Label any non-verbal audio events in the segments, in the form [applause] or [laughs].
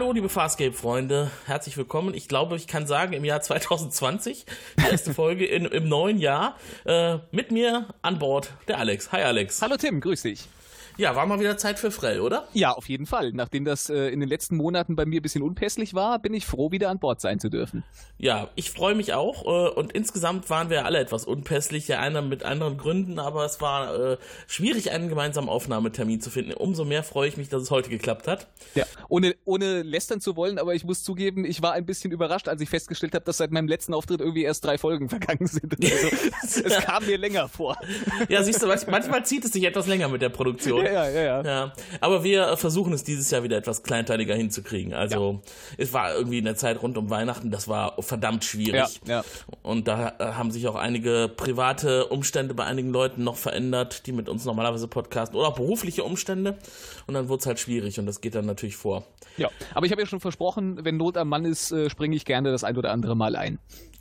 Hallo, liebe Farscape-Freunde, herzlich willkommen. Ich glaube, ich kann sagen, im Jahr 2020, die erste Folge in, im neuen Jahr, äh, mit mir an Bord der Alex. Hi, Alex. Hallo, Tim, grüß dich. Ja, war mal wieder Zeit für Frell, oder? Ja, auf jeden Fall. Nachdem das äh, in den letzten Monaten bei mir ein bisschen unpässlich war, bin ich froh, wieder an Bord sein zu dürfen. Ja, ich freue mich auch. Äh, und insgesamt waren wir alle etwas unpässlich, der eine mit anderen Gründen, aber es war äh, schwierig, einen gemeinsamen Aufnahmetermin zu finden. Umso mehr freue ich mich, dass es heute geklappt hat. Ja, ohne, ohne lästern zu wollen, aber ich muss zugeben, ich war ein bisschen überrascht, als ich festgestellt habe, dass seit meinem letzten Auftritt irgendwie erst drei Folgen [laughs] vergangen sind. Also, [laughs] es kam mir länger vor. Ja, siehst du, manchmal zieht es sich etwas länger mit der Produktion. [laughs] Ja, ja, ja. ja. Aber wir versuchen es dieses Jahr wieder etwas kleinteiliger hinzukriegen. Also ja. es war irgendwie in der Zeit rund um Weihnachten, das war verdammt schwierig. Ja, ja. Und da äh, haben sich auch einige private Umstände bei einigen Leuten noch verändert, die mit uns normalerweise podcasten oder auch berufliche Umstände. Und dann wurde es halt schwierig und das geht dann natürlich vor. Ja, aber ich habe ja schon versprochen, wenn Not am Mann ist, äh, springe ich gerne das ein oder andere Mal ein.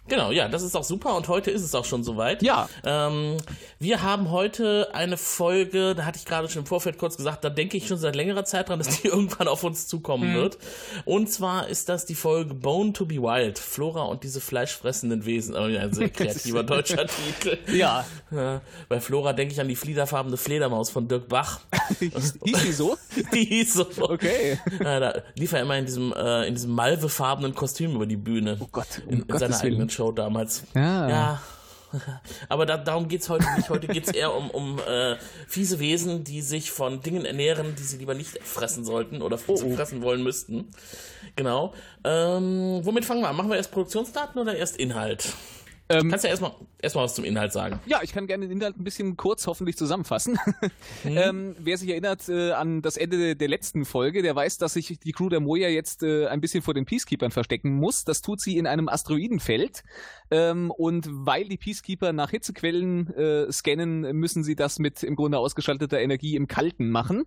Genau, ja, das ist auch super und heute ist es auch schon soweit. Ja. Ähm, wir haben heute eine Folge, da hatte ich gerade schon im Vorfeld kurz gesagt, da denke ich schon seit längerer Zeit dran, dass die [laughs] irgendwann auf uns zukommen mhm. wird. Und zwar ist das die Folge Bone to be Wild, Flora und diese fleischfressenden Wesen. Oh, ein sehr kreativer [laughs] deutscher Titel. Ja. ja. Bei Flora denke ich an die fliederfarbene Fledermaus von Dirk Bach. [laughs] hieß die so? Die hieß so. Okay. Ja, da lief er immer in diesem, äh, in diesem malvefarbenen Kostüm über die Bühne. Oh Gott, um in, in seiner eigenen Show damals. Ja. ja. [laughs] Aber da, darum geht es heute nicht. Heute geht es eher um, um äh, fiese Wesen, die sich von Dingen ernähren, die sie lieber nicht fressen sollten oder oh, oh. fressen wollen müssten. Genau. Ähm, womit fangen wir an? Machen wir erst Produktionsdaten oder erst Inhalt? Ähm, Kannst du ja erstmal erstmal was zum Inhalt sagen. Ja, ich kann gerne den Inhalt ein bisschen kurz hoffentlich zusammenfassen. [laughs] Mhm. ähm, wer sich erinnert äh, an das Ende der letzten Folge, der weiß, dass sich die Crew der Moja jetzt äh, ein bisschen vor den Peacekeepers verstecken muss. Das tut sie in einem Asteroidenfeld. Ähm, und weil die Peacekeeper nach Hitzequellen äh, scannen, müssen sie das mit im Grunde ausgeschalteter Energie im Kalten machen.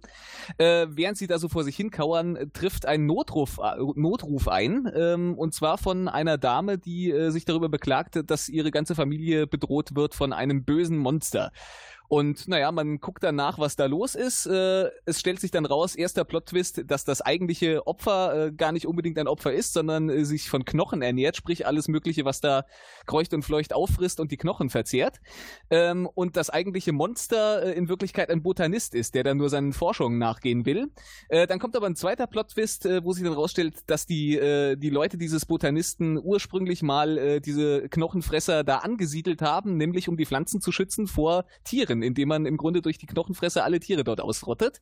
Äh, während sie da so vor sich hinkauern, trifft ein Notruf, äh, Notruf ein. Ähm, und zwar von einer Dame, die äh, sich darüber beklagt, dass ihre ganze Familie bedroht wird von einem bösen Monster. Und naja, man guckt dann nach, was da los ist. Äh, es stellt sich dann raus, erster Plot-Twist, dass das eigentliche Opfer äh, gar nicht unbedingt ein Opfer ist, sondern äh, sich von Knochen ernährt, sprich alles Mögliche, was da kreucht und fleucht auffrisst und die Knochen verzehrt. Ähm, und das eigentliche Monster äh, in Wirklichkeit ein Botanist ist, der dann nur seinen Forschungen nachgehen will. Äh, dann kommt aber ein zweiter Plot-Twist, äh, wo sich dann rausstellt, dass die, die Leute dieses Botanisten ursprünglich mal diese Knochenfresser da angesiedelt haben, nämlich um die Pflanzen zu schützen vor Tieren indem man im Grunde durch die Knochenfresse alle Tiere dort ausrottet.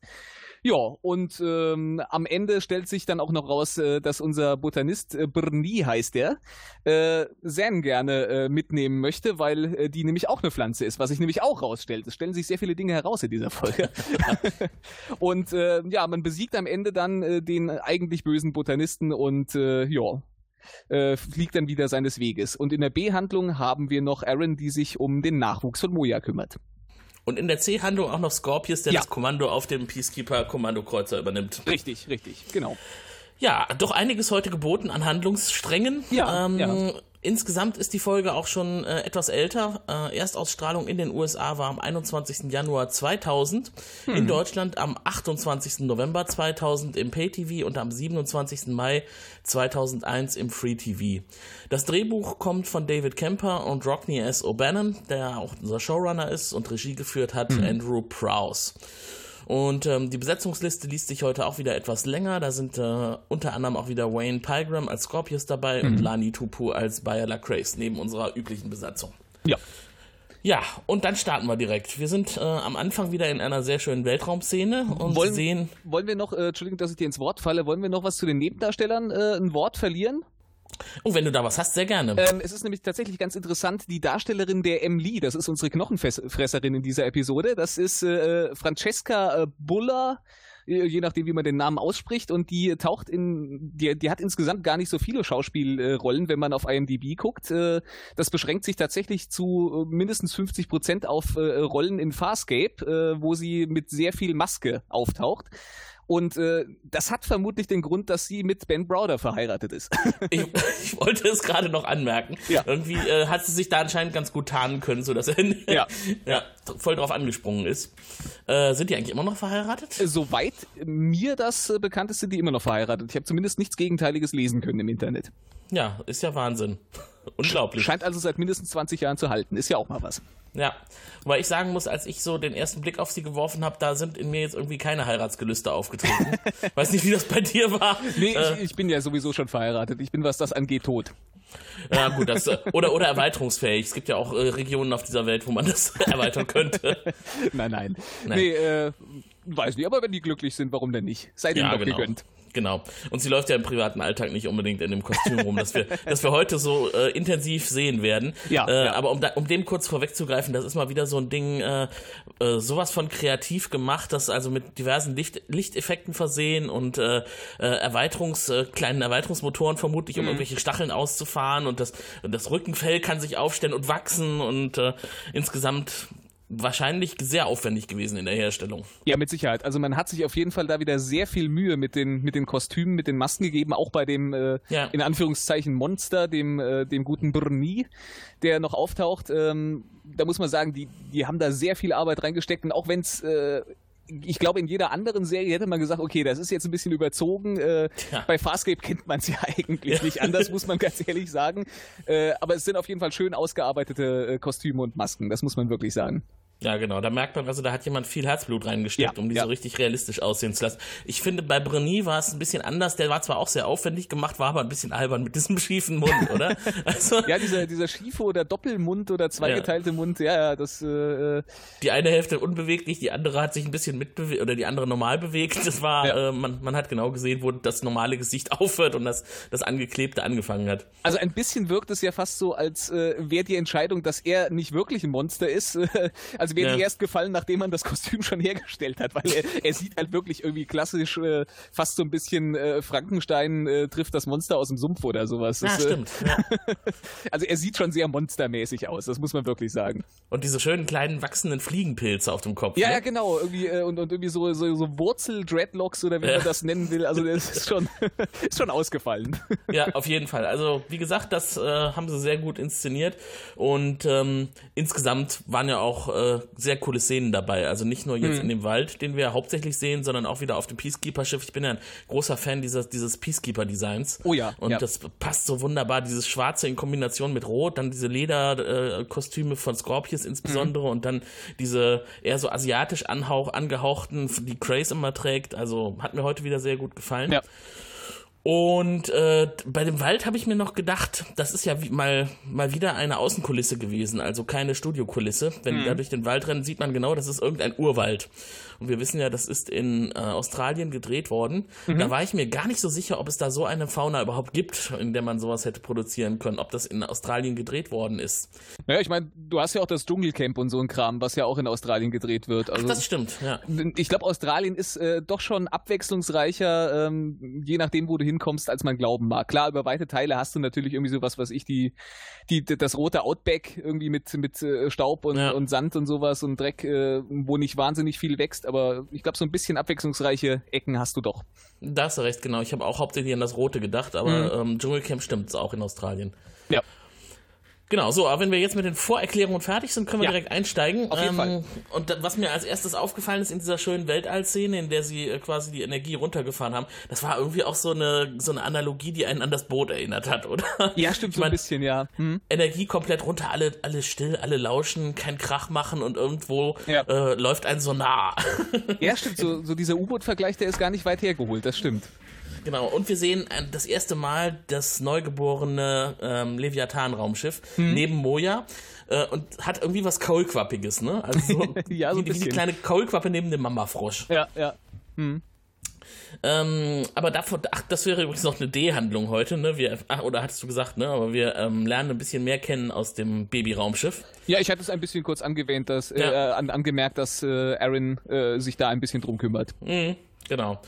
Ja, und ähm, am Ende stellt sich dann auch noch raus, äh, dass unser Botanist, äh, Brni heißt der, äh, Zen gerne äh, mitnehmen möchte, weil äh, die nämlich auch eine Pflanze ist, was sich nämlich auch rausstellt. Es stellen sich sehr viele Dinge heraus in dieser Folge. [laughs] und äh, ja, man besiegt am Ende dann äh, den eigentlich bösen Botanisten und äh, ja, äh, fliegt dann wieder seines Weges. Und in der B-Handlung haben wir noch Aaron, die sich um den Nachwuchs von Moja kümmert. Und in der C-Handlung auch noch Scorpius, der ja. das Kommando auf dem Peacekeeper-Kommandokreuzer übernimmt. Richtig, richtig, genau. Ja, doch einiges heute geboten an Handlungssträngen. Ja, ähm, ja. Insgesamt ist die Folge auch schon äh, etwas älter. Äh, Erstausstrahlung in den USA war am 21. Januar 2000, hm. in Deutschland am 28. November 2000 im Pay-TV und am 27. Mai 2001 im Free-TV. Das Drehbuch kommt von David Kemper und Rockney S. O'Bannon, der auch unser Showrunner ist und Regie geführt hat hm. Andrew Prowse. Und ähm, die Besetzungsliste liest sich heute auch wieder etwas länger. Da sind äh, unter anderem auch wieder Wayne Pilgrim als Scorpius dabei mhm. und Lani Tupu als Bayer Lacrace neben unserer üblichen Besatzung. Ja. Ja, und dann starten wir direkt. Wir sind äh, am Anfang wieder in einer sehr schönen Weltraumszene und wollen, sehen. Wollen wir noch, äh, Entschuldigung, dass ich dir ins Wort falle, wollen wir noch was zu den Nebendarstellern äh, ein Wort verlieren? Oh, wenn du da was hast, sehr gerne. Ähm, es ist nämlich tatsächlich ganz interessant, die Darstellerin der Emily, das ist unsere Knochenfresserin in dieser Episode, das ist äh, Francesca äh, Buller, äh, je nachdem, wie man den Namen ausspricht. Und die taucht in, die, die hat insgesamt gar nicht so viele Schauspielrollen, wenn man auf IMDb guckt. Äh, das beschränkt sich tatsächlich zu äh, mindestens 50 Prozent auf Rollen in Farscape, wo sie mit sehr viel Maske auftaucht. Und äh, das hat vermutlich den Grund, dass sie mit Ben Browder verheiratet ist. [laughs] ich, ich, wollte es gerade noch anmerken. Ja. Irgendwie äh, hat sie sich da anscheinend ganz gut tarnen können, sodass er ja. [laughs] ja, voll drauf angesprungen ist. Äh, sind die eigentlich immer noch verheiratet? Soweit mir das äh, bekannt ist, sind die immer noch verheiratet. Ich habe zumindest nichts Gegenteiliges lesen können im Internet. Ja, ist ja Wahnsinn. [laughs] Unglaublich. Scheint also seit mindestens 20 Jahren zu halten. Ist ja auch mal was. Ja, weil ich sagen muss, als ich so den ersten Blick auf sie geworfen habe, da sind in mir jetzt irgendwie keine Heiratsgelüste aufgetreten. [laughs] Weiß nicht, wie das bei dir war. Nee, äh, ich, ich, bin ja sowieso schon verheiratet. Ich bin, was das angeht, tot. Ja, gut, das, äh, oder, oder erweiterungsfähig. Es gibt ja auch äh, Regionen auf dieser Welt, wo man das [laughs] erweitern könnte. Nein, nein. nein. Nee, äh, weiß nicht, aber wenn die glücklich sind, warum denn nicht? Seid ihnen ja, doch genau. gegönnt. Genau. Und sie läuft ja im privaten Alltag nicht unbedingt in dem Kostüm rum, das wir, [laughs] das wir heute so äh, intensiv sehen werden. Ja, äh, ja. Aber um, da, um dem kurz vorwegzugreifen, das ist mal wieder so ein Ding, äh, äh, sowas von kreativ gemacht, das also mit diversen Licht, Lichteffekten versehen und äh, äh, Erweiterungs, äh, kleinen Erweiterungsmotoren vermutlich, um mhm. irgendwelche Stacheln auszufahren und das, das Rückenfell kann sich aufstellen und wachsen und äh, insgesamt wahrscheinlich sehr aufwendig gewesen in der Herstellung. Ja, mit Sicherheit. Also man hat sich auf jeden Fall da wieder sehr viel Mühe mit den, mit den Kostümen, mit den Masken gegeben, auch bei dem äh, ja. in Anführungszeichen Monster, dem, äh, dem guten Brni, der noch auftaucht. Ähm, da muss man sagen, die, die haben da sehr viel Arbeit reingesteckt und auch wenn es äh, ich glaube, in jeder anderen Serie hätte man gesagt, okay, das ist jetzt ein bisschen überzogen. Äh, ja. Bei Farscape kennt man es ja [laughs] eigentlich ja. nicht anders, muss man ganz ehrlich sagen. Äh, aber es sind auf jeden Fall schön ausgearbeitete äh, Kostüme und Masken, das muss man wirklich sagen. Ja, genau. Da merkt man, also da hat jemand viel Herzblut reingesteckt, ja, um die ja. so richtig realistisch aussehen zu lassen. Ich finde, bei Breny war es ein bisschen anders. Der war zwar auch sehr aufwendig gemacht, war aber ein bisschen albern mit diesem schiefen Mund, oder? [laughs] Also, ja, dieser, dieser schiefe oder Doppelmund oder zweigeteilte ja. Mund, ja, ja, das. Äh, äh, die eine Hälfte unbeweglich, die andere hat sich ein bisschen mitbewegt oder die andere normal bewegt. Das war, äh, man, man hat genau gesehen, wo das normale Gesicht [laughs] aufhört und das, das Angeklebte angefangen hat. Also ein bisschen wirkt es ja fast so, als äh, wäre die Entscheidung, dass er nicht wirklich ein Monster ist. [laughs] also also wäre ja. erst gefallen, nachdem man das [laughs] Kostüm schon hergestellt hat, weil er, er sieht halt wirklich irgendwie klassisch äh, fast so ein bisschen äh, Frankenstein äh, trifft das Monster aus dem Sumpf oder sowas. Ja, das, äh, stimmt. Ja. [laughs] also er sieht schon sehr monstermäßig aus, das muss man wirklich sagen. Und diese schönen kleinen wachsenden Fliegenpilze auf dem Kopf. Ja, ne? ja, genau. Irgendwie, äh, und, und irgendwie so, so, so Wurzel-Dreadlocks oder wie man das nennen will. Also das ist schon, [laughs] ist schon ausgefallen. ja, auf jeden Fall. Also wie gesagt, das äh, haben sie sehr gut inszeniert und ähm, insgesamt waren ja auch äh, sehr coole Szenen dabei. Also nicht nur jetzt mhm. in dem Wald, den wir hauptsächlich sehen, sondern auch wieder auf dem Peacekeeper-Schiff. Ich bin ja ein großer Fan dieses, dieses Peacekeeper-Designs. Oh ja. Und ja. das passt so wunderbar, dieses Schwarze in Kombination mit Rot, dann diese Lederkostüme äh, von Scorpius insbesondere mhm. und dann diese eher so asiatisch anhauch, angehauchten, die Craze immer trägt. Also hat mir heute wieder sehr gut gefallen. Ja. Und äh, bei dem Wald habe ich mir noch gedacht, das ist ja mal, mal wieder eine Außenkulisse gewesen, also keine Studiokulisse. Wenn mhm. da durch den Wald rennen, sieht man genau, das ist irgendein Urwald. Und wir wissen ja, das ist in äh, Australien gedreht worden. Mhm. Da war ich mir gar nicht so sicher, ob es da so eine Fauna überhaupt gibt, in der man sowas hätte produzieren können, ob das in Australien gedreht worden ist. Naja, ich meine, du hast ja auch das Dschungelcamp und so ein Kram, was ja auch in Australien gedreht wird. Also, Ach, das stimmt, ja. Ich glaube, Australien ist äh, doch schon abwechslungsreicher, ähm, je nachdem, wo du hinkommst, als man glauben mag. Klar, über weite Teile hast du natürlich irgendwie sowas, was ich die, die, das rote Outback irgendwie mit, mit äh, Staub und, ja. und Sand und sowas und Dreck, äh, wo nicht wahnsinnig viel wächst aber ich glaube, so ein bisschen abwechslungsreiche Ecken hast du doch. Da hast du recht, genau. Ich habe auch hauptsächlich an das Rote gedacht, aber mhm. ähm, Dschungelcamp stimmt es auch in Australien. Ja. Genau, so, aber wenn wir jetzt mit den Vorerklärungen fertig sind, können wir ja, direkt einsteigen. Auf jeden ähm, Fall. Und was mir als erstes aufgefallen ist in dieser schönen Weltallszene, in der sie äh, quasi die Energie runtergefahren haben, das war irgendwie auch so eine, so eine Analogie, die einen an das Boot erinnert hat, [laughs] oder? Ja, stimmt ich so ein bisschen, ja. Hm. Energie komplett runter, alle, alle still, alle lauschen, kein Krach machen und irgendwo ja. äh, läuft ein Sonar. Ja, [laughs] stimmt, so, so dieser U-Boot-Vergleich, der ist gar nicht weit hergeholt, das stimmt. Genau, und wir sehen äh, das erste Mal das neugeborene ähm, Leviathan-Raumschiff hm. neben Moja äh, und hat irgendwie was Kaulquappiges, ne? Also [laughs] so, ja, so wie, wie die kleine Kaulquappe neben dem Mamafrosch. Ja, ja. Hm. Ähm, aber davon, ach, das wäre übrigens noch eine D-Handlung heute, ne? Wir, ach, oder hattest du gesagt, ne? Aber wir ähm, lernen ein bisschen mehr kennen aus dem Baby-Raumschiff. Ja, ich hatte es ein bisschen kurz angewähnt, dass, äh, ja. an, angemerkt, dass äh, Aaron äh, sich da ein bisschen drum kümmert. Mhm, genau.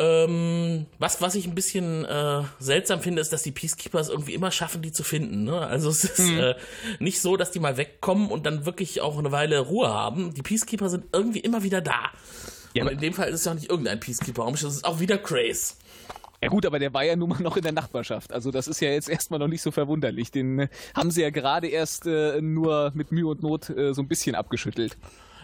Ähm, was, was ich ein bisschen äh, seltsam finde, ist, dass die Peacekeepers irgendwie immer schaffen, die zu finden. Ne? Also es ist mhm. äh, nicht so, dass die mal wegkommen und dann wirklich auch eine Weile Ruhe haben. Die Peacekeeper sind irgendwie immer wieder da. Ja, und in dem Fall ist es ja auch nicht irgendein Peacekeeper-Raumschiff, es ist auch wieder Grace. Ja gut, aber der war ja nun mal noch in der Nachbarschaft. Also das ist ja jetzt erstmal noch nicht so verwunderlich. Den äh, haben sie ja gerade erst äh, nur mit Mühe und Not äh, so ein bisschen abgeschüttelt.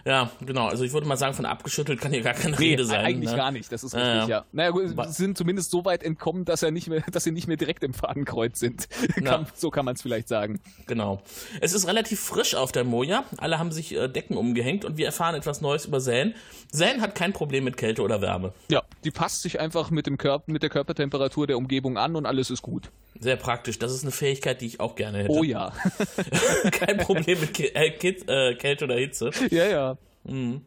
Ja, genau. Also ich würde mal sagen, von abgeschüttelt kann hier gar keine nee, Rede sein. Eigentlich ne? gar nicht, das ist richtig, ja. ja. Naja, gut, sie sind zumindest so weit entkommen, dass er nicht mehr, dass sie nicht mehr direkt im Fadenkreuz sind. [laughs] kann, so kann man es vielleicht sagen. Genau. Es ist relativ frisch auf der Moja. Alle haben sich äh, Decken umgehängt und wir erfahren etwas Neues über Zane. Zane hat kein Problem mit Kälte oder Wärme. Ja, die passt sich einfach mit, dem Körper, mit der Körpertemperatur der Umgebung an und alles ist gut. Sehr praktisch. Das ist eine Fähigkeit, die ich auch gerne hätte. Oh ja. [laughs] kein Problem mit äh, äh, Kälte oder Hitze. Ja, ja. Mhm.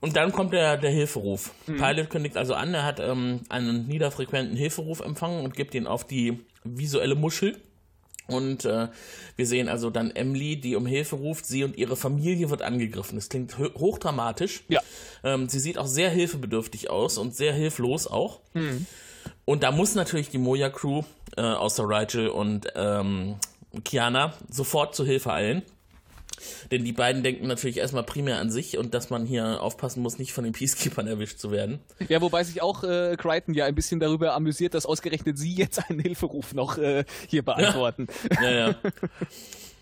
Und dann kommt der, der Hilferuf. Mhm. Pilot kündigt also an, er hat ähm, einen niederfrequenten Hilferuf empfangen und gibt ihn auf die visuelle Muschel. Und äh, wir sehen also dann Emily, die um Hilfe ruft. Sie und ihre Familie wird angegriffen. Das klingt hochdramatisch. Ja. Ähm, sie sieht auch sehr hilfebedürftig aus und sehr hilflos auch. Mhm. Und da muss natürlich die Moja-Crew, äh, außer Rigel und ähm, Kiana, sofort zur Hilfe eilen. Denn die beiden denken natürlich erstmal primär an sich und dass man hier aufpassen muss, nicht von den Peacekeepers erwischt zu werden. Ja, wobei sich auch äh, Crichton ja ein bisschen darüber amüsiert, dass ausgerechnet sie jetzt einen Hilferuf noch äh, hier beantworten. Ja, ja. ja. [laughs]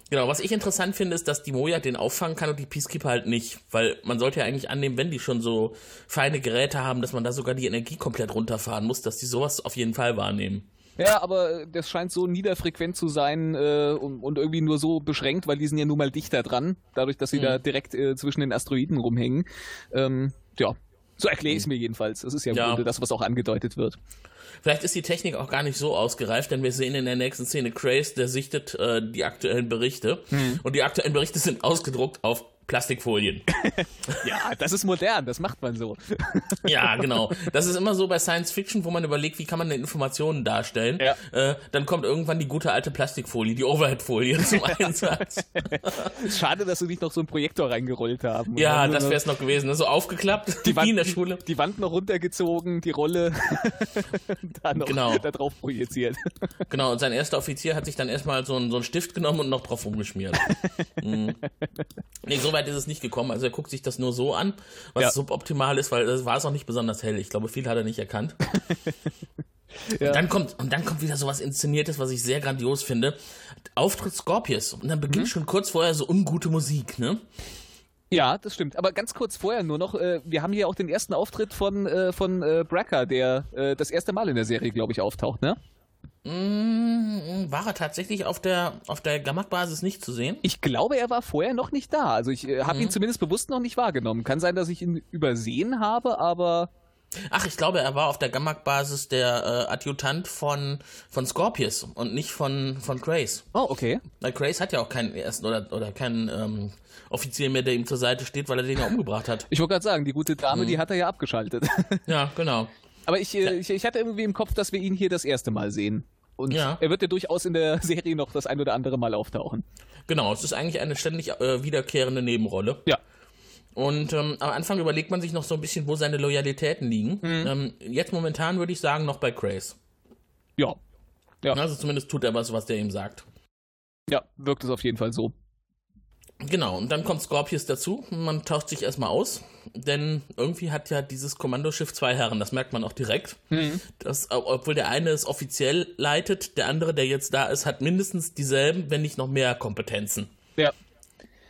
Genau, was ich interessant finde, ist, dass die Moja den auffangen kann und die Peacekeeper halt nicht. Weil man sollte ja eigentlich annehmen, wenn die schon so feine Geräte haben, dass man da sogar die Energie komplett runterfahren muss, dass die sowas auf jeden Fall wahrnehmen. Ja, aber das scheint so niederfrequent zu sein äh, und, und, irgendwie nur so beschränkt, weil die sind ja nun mal dichter dran, dadurch, dass sie mhm. da direkt äh, zwischen den Asteroiden rumhängen. Ähm, ja, so erkläre ich es mir jedenfalls. Das ist ja im ja. Grunde das, was auch angedeutet wird. Vielleicht ist die Technik auch gar nicht so ausgereift, denn wir sehen in der nächsten Szene Craze, der sichtet äh, die aktuellen Berichte. Mhm. Und die aktuellen Berichte sind ausgedruckt auf Plastikfolien. [laughs] ja, das ist modern, das macht man so. [laughs] ja, genau. Das ist immer so bei Science Fiction, wo man überlegt, wie kann man denn Informationen darstellen. Ja. Äh, dann kommt irgendwann die gute alte Plastikfolie, die Overhead-Folie [laughs] zum Einsatz. Schade, dass sie nicht noch so einen Projektor reingerollt haben. Ja, das wäre es noch gewesen. Ne? So aufgeklappt, die Wand, in der Schule. Die Wand noch runtergezogen, die Rolle da noch genau. da drauf projiziert. Genau, und sein erster Offizier hat sich dann erstmal so, einen, so einen Stift genommen und noch drauf rumgeschmiert. mhm. Nee, so weit ist es nicht gekommen. Also er guckt sich das nur so an, was ja. suboptimal ist, weil das war es auch nicht besonders hell. Ich glaube, viel hat er nicht erkannt. [laughs] ja. dann kommt, und dann kommt wieder sowas Inszeniertes, was ich sehr grandios finde. Auftritt Scorpius. Und dann beginnt mhm. schon kurz vorher so ungute Musik, ne? Ja, das stimmt. Aber ganz kurz vorher nur noch, äh, wir haben hier auch den ersten Auftritt von, äh, von äh, Bracker, der äh, das erste Mal in der Serie, glaube ich, auftaucht, ne? Mm, war er tatsächlich auf der, auf der Gamak-Basis nicht zu sehen? Ich glaube, er war vorher noch nicht da. Also ich äh, habe mhm. ihn zumindest bewusst noch nicht wahrgenommen. Kann sein, dass ich ihn übersehen habe, aber. Ach, ich glaube, er war auf der Gamak-Basis der äh, Adjutant von, von Scorpius und nicht von, von Grace. Oh, okay. Weil Grace hat ja auch keinen ersten oder, oder keinen ähm, Offizier mehr, der ihm zur Seite steht, weil er den ja umgebracht hat. Ich wollte gerade sagen, die gute Dame, mhm. die hat er ja abgeschaltet. Ja, genau. Aber ich, äh, ich, ich hatte irgendwie im Kopf, dass wir ihn hier das erste Mal sehen. Und ja. er wird ja durchaus in der [laughs] Serie noch das ein oder andere Mal auftauchen. Genau, es ist eigentlich eine ständig äh, wiederkehrende Nebenrolle. Ja. Und ähm, am Anfang überlegt man sich noch so ein bisschen, wo seine Loyalitäten liegen. Mhm. Ähm, jetzt momentan würde ich sagen, noch bei Grace. Ja. ja. Also zumindest tut er was, was der ihm sagt. Ja, wirkt es auf jeden Fall so. Genau, und dann kommt Scorpius dazu. Man tauscht sich erstmal aus, denn irgendwie hat ja dieses Kommandoschiff zwei Herren, das merkt man auch direkt. Mhm. Das, obwohl der eine es offiziell leitet, der andere, der jetzt da ist, hat mindestens dieselben, wenn nicht noch mehr Kompetenzen. Ja.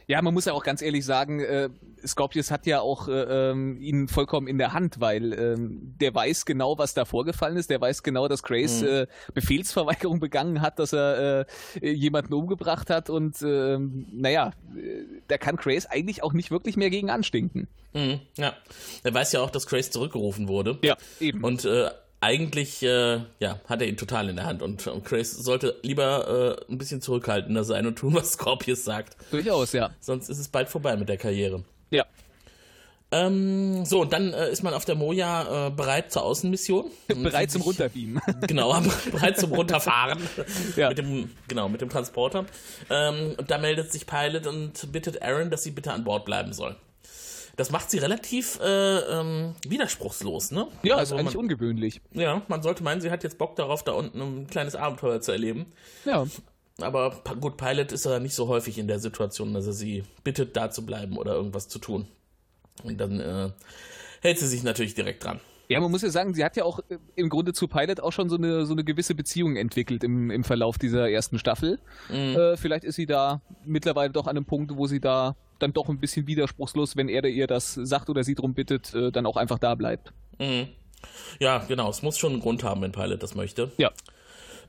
Ja, man muss ja auch ganz ehrlich sagen, äh, Scorpius hat ja auch äh, ähm, ihn vollkommen in der Hand, weil ähm, der weiß genau, was da vorgefallen ist. Der weiß genau, dass Grace mhm. äh, Befehlsverweigerung begangen hat, dass er äh, jemanden umgebracht hat und ähm, naja, äh, da kann Grace eigentlich auch nicht wirklich mehr gegen anstinken. Mhm, ja, er weiß ja auch, dass Grace zurückgerufen wurde. Ja, eben. Und äh, eigentlich äh, ja, hat er ihn total in der Hand und, und Grace sollte lieber äh, ein bisschen zurückhaltender sein und tun, was Scorpius sagt. Durchaus, ja. Sonst ist es bald vorbei mit der Karriere. Ja. Ähm, so, und dann äh, ist man auf der Moja äh, bereit zur Außenmission. [laughs] bereit zum Runterbeamen. [laughs] genau, [laughs] bereit zum Runterfahren. ja. Mit dem, genau, mit dem Transporter. Ähm, und da meldet sich Pilot und bittet Aaron, dass sie bitte an Bord bleiben soll. Das macht sie relativ äh, ähm, widerspruchslos, ne? Ja, also ist eigentlich man, ungewöhnlich. Ja, man sollte meinen, sie hat jetzt Bock darauf, da unten ein kleines Abenteuer zu erleben. Ja. Aber gut, Pilot ist ja nicht so häufig in der Situation, dass er sie bittet, da zu bleiben oder irgendwas zu tun. Und dann äh, hält sie sich natürlich direkt dran. Ja, man muss ja sagen, sie hat ja auch äh, im Grunde zu Pilot auch schon so eine, so eine gewisse Beziehung entwickelt im, im Verlauf dieser ersten Staffel. Mhm. Äh, vielleicht ist sie da mittlerweile doch an einem Punkt, wo sie da dann doch ein bisschen widerspruchslos, wenn er ihr das sagt oder sie darum bittet, äh, dann auch einfach da bleibt. Mhm. Ja, genau. Es muss schon einen Grund haben, wenn Pilot das möchte. Ja.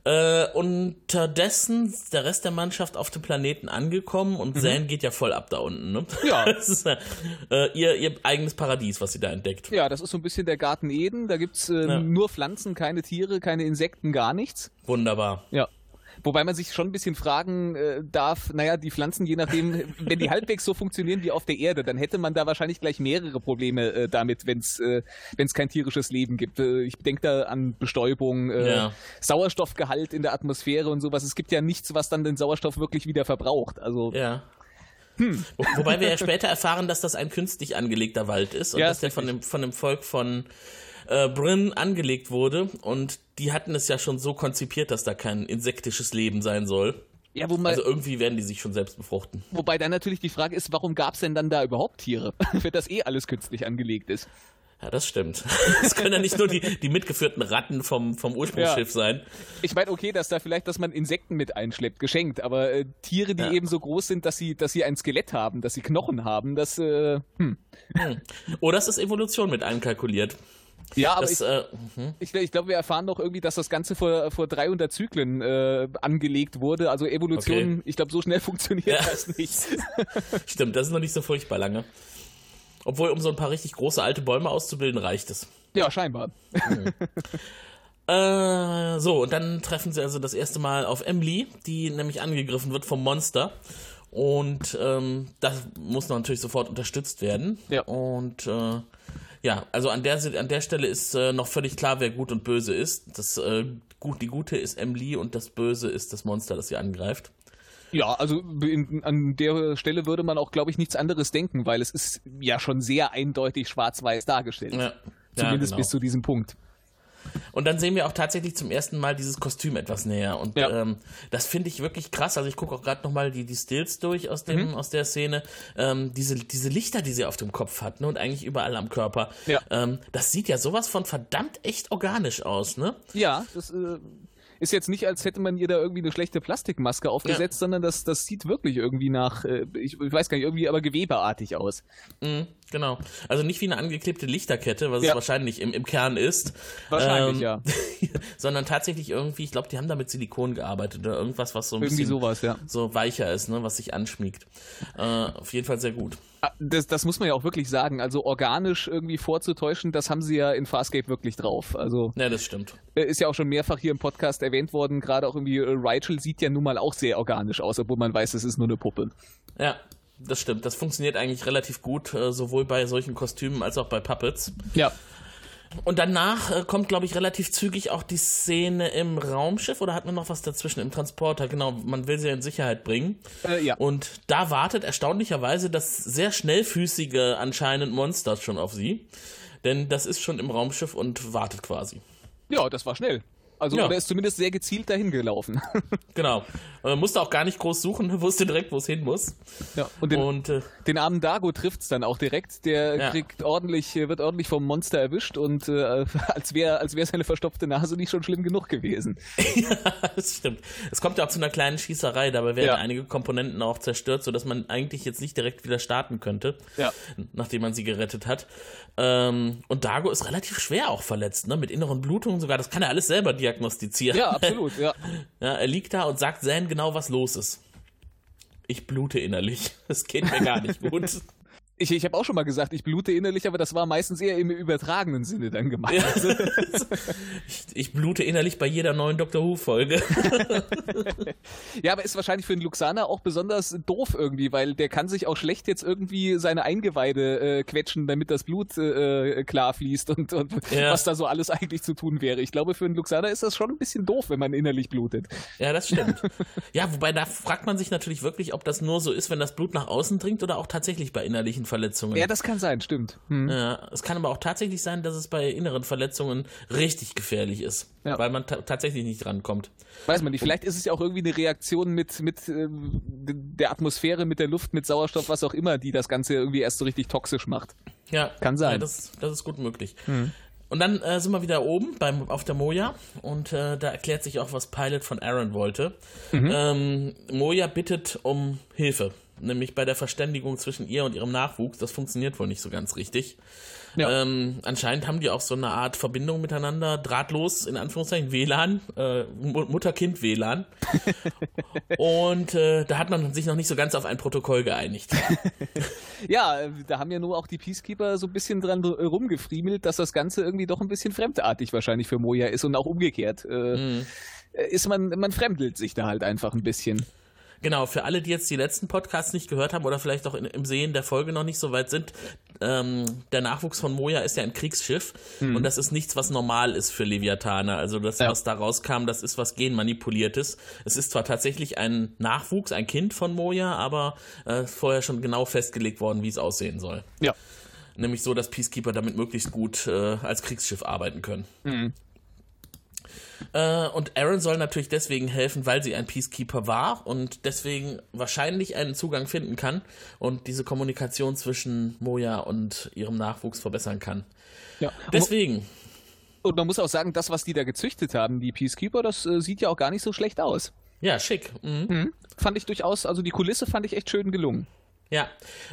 Äh, unterdessen ist der Rest der Mannschaft auf dem Planeten angekommen und mhm. Zane geht ja voll ab da unten. Ne? Ja. [laughs] Das ist äh, ihr, ihr eigenes Paradies, was sie da entdeckt. Ja, das ist so ein bisschen der Garten Eden. Da gibt's äh, ja. nur Pflanzen, keine Tiere, keine Insekten, gar nichts. Wunderbar. Ja. Wobei man sich schon ein bisschen fragen äh, darf, naja, die Pflanzen, je nachdem, wenn die halbwegs so funktionieren wie auf der Erde, dann hätte man da wahrscheinlich gleich mehrere Probleme äh, damit, wenn es äh, wenn's kein tierisches Leben gibt. Äh, ich denke da an Bestäubung, äh, ja. Sauerstoffgehalt in der Atmosphäre und sowas. Es gibt ja nichts, was dann den Sauerstoff wirklich wieder verbraucht. Also ja. Hm. Wobei wir ja später erfahren, dass das ein künstlich angelegter Wald ist und ja, dass der von dem, von dem Volk von äh, Bryn angelegt wurde und die hatten es ja schon so konzipiert, dass da kein insektisches Leben sein soll. Ja, wo man, also irgendwie werden die sich schon selbst befruchten. Wobei dann natürlich die Frage ist, warum gab es denn dann da überhaupt Tiere, [laughs] wenn das eh alles künstlich angelegt ist? Ja, das stimmt. [laughs] Es können ja nicht nur die, die mitgeführten Ratten vom, vom Ursprungsschiff ja. sein. Ich meine, okay, dass da vielleicht, dass man Insekten mit einschleppt, geschenkt, aber äh, Tiere, die ja. eben so groß sind, dass sie, dass sie ein Skelett haben, dass sie Knochen haben, das, äh, hm. hm. Oder es ist Evolution mit einkalkuliert. Ja, aber das, ich, äh, mhm. ich, ich glaube, wir erfahren noch irgendwie, dass das Ganze vor, vor 300 Zyklen äh, angelegt wurde. Also Evolution, okay. ich glaube, so schnell [laughs] funktioniert ja. das nicht. [laughs] Stimmt, das ist noch nicht so furchtbar lange. Obwohl, um so ein paar richtig große alte Bäume auszubilden, reicht es. Ja, scheinbar. Mhm. [laughs] äh, so, und dann treffen sie also das erste Mal auf Emily, die nämlich angegriffen wird vom Monster. Und ähm, das muss natürlich sofort unterstützt werden. Ja. Und äh, ja, also an der, an der Stelle ist äh, noch völlig klar, wer gut und böse ist. Das, äh, gut, die Gute ist Emily und das Böse ist das Monster, das sie angreift. Ja, also in, an der Stelle würde man auch, glaube ich, nichts anderes denken, weil es ist ja schon sehr eindeutig schwarz-weiß dargestellt. Ja. Zumindest ja, genau. bis zu diesem Punkt. Und dann sehen wir auch tatsächlich zum ersten Mal dieses Kostüm etwas näher. Und ja. ähm, das finde ich wirklich krass. Also ich gucke auch gerade nochmal die, die Stills durch aus, dem, mhm. aus der Szene. Ähm, diese, diese Lichter, die sie auf dem Kopf hat, ne? Und eigentlich überall am Körper. Ja. Ähm, das sieht ja sowas von verdammt echt organisch aus, ne? Ja, das äh, ist jetzt nicht, als hätte man ihr da irgendwie eine schlechte Plastikmaske aufgesetzt, ja. sondern das, das sieht wirklich irgendwie nach, äh, ich, ich, weiß gar nicht, irgendwie aber gewebeartig aus. Mhm, genau. Also nicht wie eine angeklebte Lichterkette, was ja. es wahrscheinlich im, im Kern ist. Wahrscheinlich, ähm, ja. [laughs] sondern tatsächlich irgendwie, ich glaube, die haben da mit Silikon gearbeitet oder irgendwas, was so ein irgendwie bisschen sowas, ja. so weicher ist, ne, was sich anschmiegt. Äh, auf jeden Fall sehr gut. Ah, das, das muss man ja auch wirklich sagen. Also organisch irgendwie vorzutäuschen, das haben sie ja in Farscape wirklich drauf. Also ja, das stimmt. Äh, ist ja auch schon mehrfach hier im Podcast erwähnt worden. Gerade auch irgendwie äh, Rachel sieht ja nun mal auch sehr organisch aus, obwohl man weiß, es ist nur eine Puppe. Ja, das stimmt. Das funktioniert eigentlich relativ gut, äh, sowohl bei solchen Kostümen als auch bei Puppets. Ja. Und danach äh, kommt, glaube ich, relativ zügig auch die Szene im Raumschiff oder hat man noch was dazwischen im Transporter? Genau, man will sie in Sicherheit bringen. Äh, ja. Und da wartet erstaunlicherweise das sehr schnellfüßige anscheinend Monster schon auf sie. Denn das ist schon im Raumschiff und wartet quasi. Ja, das war schnell. Also ja. er ist zumindest sehr gezielt dahin gelaufen. [laughs] genau. Man musste auch gar nicht groß suchen, [laughs] wusste direkt, wo es hin muss. Ja, und den, und, äh, den armen Dago trifft es dann auch direkt. Der ja. kriegt ordentlich, wird ordentlich vom Monster erwischt und äh, [laughs] als wäre als wär seine verstopfte Nase nicht schon schlimm genug gewesen. ja, das stimmt. Es kommt ja auch zu einer kleinen Schießerei, dabei werden ja. einige Komponenten auch zerstört, sodass man eigentlich jetzt nicht direkt wieder starten könnte, ja. nachdem man sie gerettet hat. Ähm, und Dago ist relativ schwer auch verletzt, ne? mit inneren Blutungen sogar. Das kann er alles selber diagnostizieren. Ja, absolut, ja. [laughs] ja er liegt da und sagt Zan genau, was los ist. Ich blute innerlich. [laughs] Es geht mir gar nicht gut. [laughs] Ich, ich habe auch schon mal gesagt, ich blute innerlich, aber das war meistens eher im übertragenen Sinne dann gemeint. Ja. [laughs] ich, ich, blute innerlich bei jeder neuen Doctor Who-Folge. [laughs] ja, aber ist wahrscheinlich für einen Luxaner auch besonders doof irgendwie, weil der kann sich auch schlecht jetzt irgendwie seine Eingeweide äh, quetschen, damit das Blut äh, klar fließt und, und ja. was da so alles eigentlich zu tun wäre. Ich glaube, für einen Luxaner ist das schon ein bisschen doof, wenn man innerlich blutet. Ja, das stimmt. ja, wobei da fragt man sich natürlich wirklich, ob das nur so ist, wenn das Blut nach außen dringt oder auch tatsächlich bei innerlichen Verletzungen. Ja, das kann sein, stimmt. Hm. Ja, es kann aber auch tatsächlich sein, dass es bei inneren Verletzungen richtig gefährlich ist, ja. weil man tatsächlich nicht drankommt. Weiß man nicht, vielleicht ist es ja auch irgendwie eine Reaktion mit, mit äh, der Atmosphäre, mit der Luft, mit Sauerstoff, was auch immer, die das Ganze irgendwie erst so richtig toxisch macht. Ja, kann sein. Ja, das, das ist gut möglich. Hm. Und dann äh, sind wir wieder oben beim, auf der Moja und äh, da erklärt sich auch, was Pilot von Aaron wollte. Mhm. Ähm, Moja bittet um Hilfe, nämlich bei der Verständigung zwischen ihr und ihrem Nachwuchs. Das funktioniert wohl nicht so ganz richtig. Ja. Ähm, anscheinend haben die auch so eine Art Verbindung miteinander, drahtlos, in Anführungszeichen, WLAN, äh, Mutter-Kind-WLAN. [laughs] und äh, da hat man sich noch nicht so ganz auf ein Protokoll geeinigt. [laughs] ja, da haben ja nur auch die Peacekeeper so ein bisschen dran rumgefriemelt, dass das Ganze irgendwie doch ein bisschen fremdartig wahrscheinlich für Moja ist und auch umgekehrt. Äh, mhm. Ist man, man fremdelt sich da halt einfach ein bisschen. Genau, für alle, die jetzt die letzten Podcasts nicht gehört haben oder vielleicht auch in, im Sehen der Folge noch nicht so weit sind, ähm, der Nachwuchs von Moja ist ja ein Kriegsschiff hm. und das ist nichts, was normal ist für Leviathane. Also das, ja. was da rauskam, das ist was genmanipuliertes. Es ist zwar tatsächlich ein Nachwuchs, ein Kind von Moja, aber äh, vorher schon genau festgelegt worden, wie es aussehen soll. Ja. Nämlich so, dass Peacekeeper damit möglichst gut äh, als Kriegsschiff arbeiten können. Mhm. Äh, und Aaron soll natürlich deswegen helfen, weil sie ein Peacekeeper war und deswegen wahrscheinlich einen Zugang finden kann und diese Kommunikation zwischen Moja und ihrem Nachwuchs verbessern kann. Ja. Deswegen. Und man muss auch sagen, das, was die da gezüchtet haben, die Peacekeeper, das äh, sieht ja auch gar nicht so schlecht aus. Ja, schick. Mhm. Mhm. Fand ich durchaus, also die Kulisse fand ich echt schön gelungen. Ja,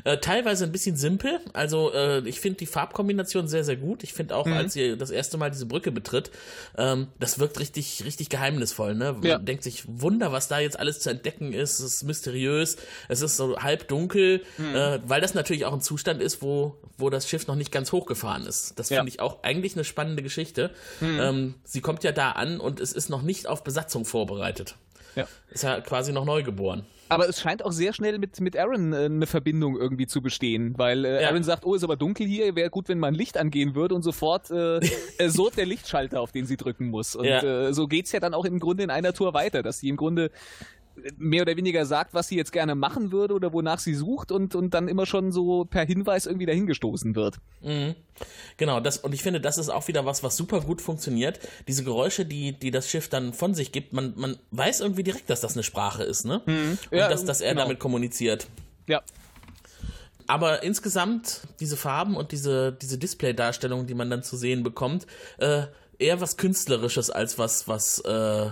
äh, teilweise ein bisschen simpel. Also äh, ich finde die Farbkombination sehr, sehr gut. Ich finde auch, mhm. als sie das erste Mal diese Brücke betritt, ähm, das wirkt richtig, richtig geheimnisvoll. Ne? Man ja. denkt sich, Wunder, was da jetzt alles zu entdecken ist. Es ist mysteriös. Es ist so halb dunkel, mhm. äh, weil das natürlich auch ein Zustand ist, wo, wo das Schiff noch nicht ganz hochgefahren ist. Das finde ja. ich auch eigentlich eine spannende Geschichte. Mhm. Ähm, sie kommt ja da an und es ist noch nicht auf Besatzung vorbereitet. Ja. Ist ja quasi noch neu geboren. Aber es scheint auch sehr schnell mit, mit Aaron äh, eine Verbindung irgendwie zu bestehen, weil äh, ja. Aaron sagt, oh, ist aber dunkel hier, wäre gut, wenn mal ein Licht angehen würde und sofort äh, [laughs] äh, so der Lichtschalter, auf den sie drücken muss. Und ja. äh, so geht's ja dann auch im Grunde in einer Tour weiter, dass sie im Grunde mehr oder weniger sagt, was sie jetzt gerne machen würde oder wonach sie sucht und, und dann immer schon so per Hinweis irgendwie dahingestoßen wird. Mhm. Genau, das, und ich finde, das ist auch wieder was, was super gut funktioniert. Diese Geräusche, die, die das Schiff dann von sich gibt, man, man weiß irgendwie direkt, dass das eine Sprache ist, ne? Mhm. Und ja, dass, dass er genau. damit kommuniziert. Ja. Aber insgesamt, diese Farben und diese, diese Display-Darstellung, die man dann zu sehen bekommt, äh, eher was Künstlerisches als was, was, äh,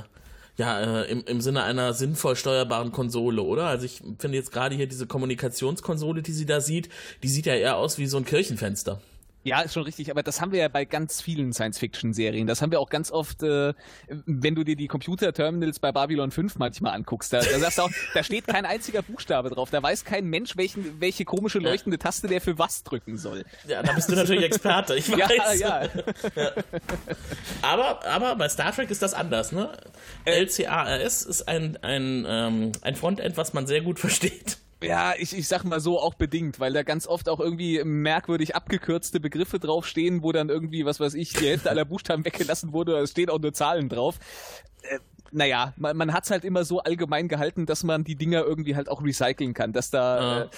ja, äh, im, im Sinne einer sinnvoll steuerbaren Konsole, oder? Also ich finde jetzt gerade hier diese Kommunikationskonsole, die sie da sieht, die sieht ja eher aus wie so ein Kirchenfenster. Ja, ist schon richtig, aber das haben wir ja bei ganz vielen Science-Fiction-Serien. Das haben wir auch ganz oft, äh, wenn du dir die Computer-Terminals bei Babylon 5 manchmal anguckst. Da, da sagst du auch, da steht kein einziger Buchstabe drauf. Da weiß kein Mensch, welchen, welche komische leuchtende Taste der für was drücken soll. Ja, da bist du natürlich Experte, ich [laughs] weiß. Ja, ja. ja. Aber, aber bei Star Trek ist das anders, ne? Äh. LCARS ist ein, ein, ähm, ein Frontend, was man sehr gut versteht. Ja, ich, ich sag mal so auch bedingt, weil da ganz oft auch irgendwie merkwürdig abgekürzte Begriffe draufstehen, wo dann irgendwie, was weiß ich, die Hälfte aller Buchstaben [laughs] weggelassen wurde, es stehen auch nur Zahlen drauf. Äh, naja, man, man hat es halt immer so allgemein gehalten, dass man die Dinger irgendwie halt auch recyceln kann, dass da, ja. äh,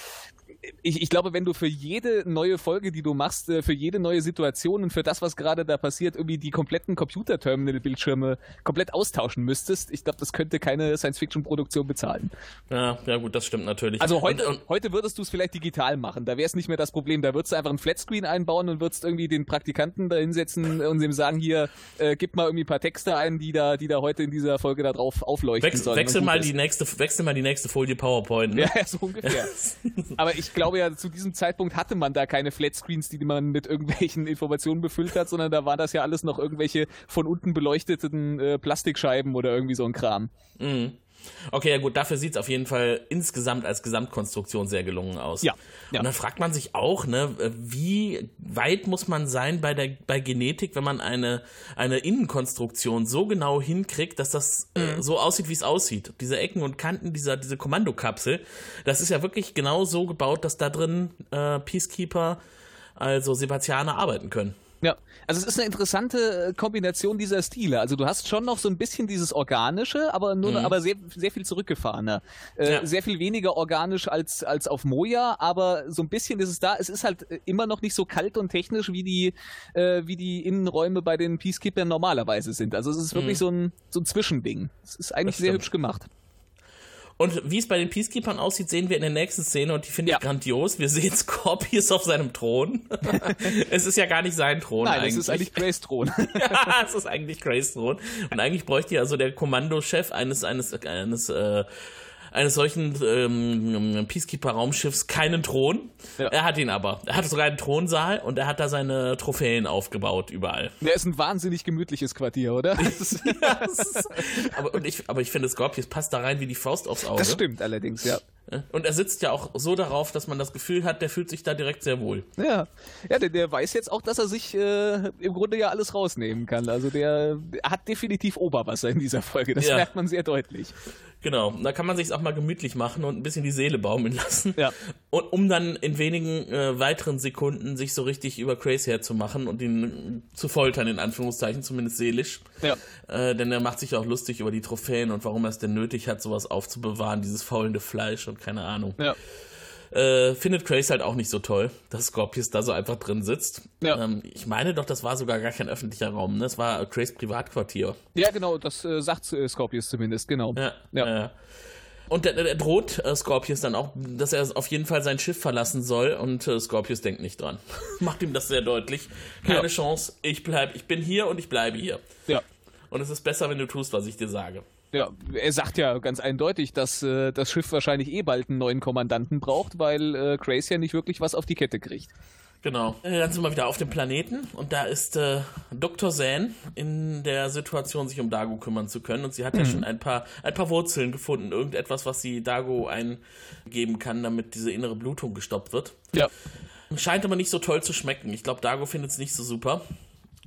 ich, ich glaube, wenn du für jede neue Folge, die du machst, äh, für jede neue Situation und für das, was gerade da passiert, irgendwie die kompletten Computer-Terminal-Bildschirme komplett austauschen müsstest, ich glaube, das könnte keine Science-Fiction-Produktion bezahlen. Ja, ja gut, das stimmt natürlich. Also heute, und, und heute würdest du es vielleicht digital machen, da wäre es nicht mehr das Problem. Da würdest du einfach ein Flatscreen einbauen und würdest irgendwie den Praktikanten da hinsetzen und ihm sagen, hier, äh, gib mal irgendwie ein paar Texte ein, die da, die da heute in dieser Folge da drauf aufleuchten Wechsel, sollen. Wechsel mal, die nächste, wechsel mal die nächste Folie PowerPoint. Ne? [laughs] Ja, so ungefähr. [laughs] Aber ich glaube ja, zu diesem Zeitpunkt hatte man da keine Flatscreens, die man mit irgendwelchen [laughs] Informationen befüllt hat, sondern da war das ja alles noch irgendwelche von unten beleuchteten äh, Plastikscheiben oder irgendwie so ein Kram. Mhm. Okay, ja gut, dafür sieht es auf jeden Fall insgesamt als Gesamtkonstruktion sehr gelungen aus. Ja, ja. Und dann fragt man sich auch, ne, wie weit muss man sein bei der bei Genetik, wenn man eine, eine Innenkonstruktion so genau hinkriegt, dass das äh, mhm. so aussieht, wie es aussieht. Diese Ecken und Kanten dieser diese Kommandokapsel, das ist ja wirklich genau so gebaut, dass da drin äh, Peacekeeper, also Sebastianer, arbeiten können. Ja, also es ist eine interessante äh, Kombination dieser Stile. Also du hast schon noch so ein bisschen dieses Organische, aber nur, mhm. aber sehr, sehr viel zurückgefahrener. Äh, ja. Sehr viel weniger organisch als, als auf Moja, aber so ein bisschen ist es da. Es ist halt äh, immer noch nicht so kalt und technisch, wie die, äh, wie die Innenräume bei den Peacekeepers normalerweise sind. Also es ist wirklich mhm. so, ein, so ein Zwischending. Es ist eigentlich sehr hübsch gemacht. Und wie es bei den Peacekeepers aussieht, sehen wir in der nächsten Szene und die finde ich grandios. Wir sehen [laughs] Scorpius auf seinem Thron. [laughs] es ist ja gar nicht sein Thron Nein, eigentlich. es ist eigentlich Grace Thron. [laughs] ja, es ist eigentlich Grace Thron. Und eigentlich bräuchte ja so der Kommandochef eines, eines, eines, äh, eines solchen ähm, Peacekeeper-Raumschiffs keinen Thron. Ja. Er hat ihn aber. Er hat sogar einen Thronsaal und er hat da seine Trophäen aufgebaut überall. Der ist ein wahnsinnig gemütliches Quartier, oder? [laughs] ja, ist, aber, ich, aber ich finde, Scorpius passt da rein wie die Faust aufs Auge. Das stimmt allerdings, ja. Und er sitzt ja auch so darauf, dass man das Gefühl hat, der fühlt sich da direkt sehr wohl. Ja, ja der, der weiß jetzt auch, dass er sich äh, im Grunde ja alles rausnehmen kann. Also der, der hat definitiv Oberwasser in dieser Folge. Das ja. merkt man sehr deutlich. Genau, da kann man sich auch mal gemütlich machen und ein bisschen die Seele baumeln [laughs] lassen. Ja. Und um dann in wenigen äh, weiteren Sekunden sich so richtig über Crazy herzumachen und ihn zu foltern, in Anführungszeichen, zumindest seelisch. Ja. Äh, denn er macht sich auch lustig über die Trophäen und warum er es denn nötig hat, sowas aufzubewahren, dieses faulende Fleisch und keine Ahnung. Ja. Äh, findet Grace halt auch nicht so toll, dass Scorpius da so einfach drin sitzt. Ja. Ähm, ich meine doch, das war sogar gar kein öffentlicher Raum, ne? Das war Grace Privatquartier. Ja, genau, das äh, sagt äh, Scorpius zumindest, genau. Ja. ja. Und der, der droht äh, Scorpius dann auch, dass er auf jeden Fall sein Schiff verlassen soll und äh, Scorpius denkt nicht dran. [laughs] Macht ihm das sehr deutlich. Keine ja. Chance, ich bleib, ich bin hier und ich bleibe hier. Ja. Und es ist besser, wenn du tust, was ich dir sage. Ja, er sagt ja ganz eindeutig, dass äh, das Schiff wahrscheinlich eh bald einen neuen Kommandanten braucht, weil äh, Grace ja nicht wirklich was auf die Kette kriegt. Genau. Äh, dann sind wir wieder auf dem Planeten und da ist äh, Dr. Zan in der Situation, sich um Dago kümmern zu können. Und sie hat mhm. ja schon ein paar, ein paar Wurzeln gefunden, irgendetwas, was sie Dago eingeben kann, damit diese innere Blutung gestoppt wird. Ja. Scheint aber nicht so toll zu schmecken. Ich glaube, Dago findet es nicht so super.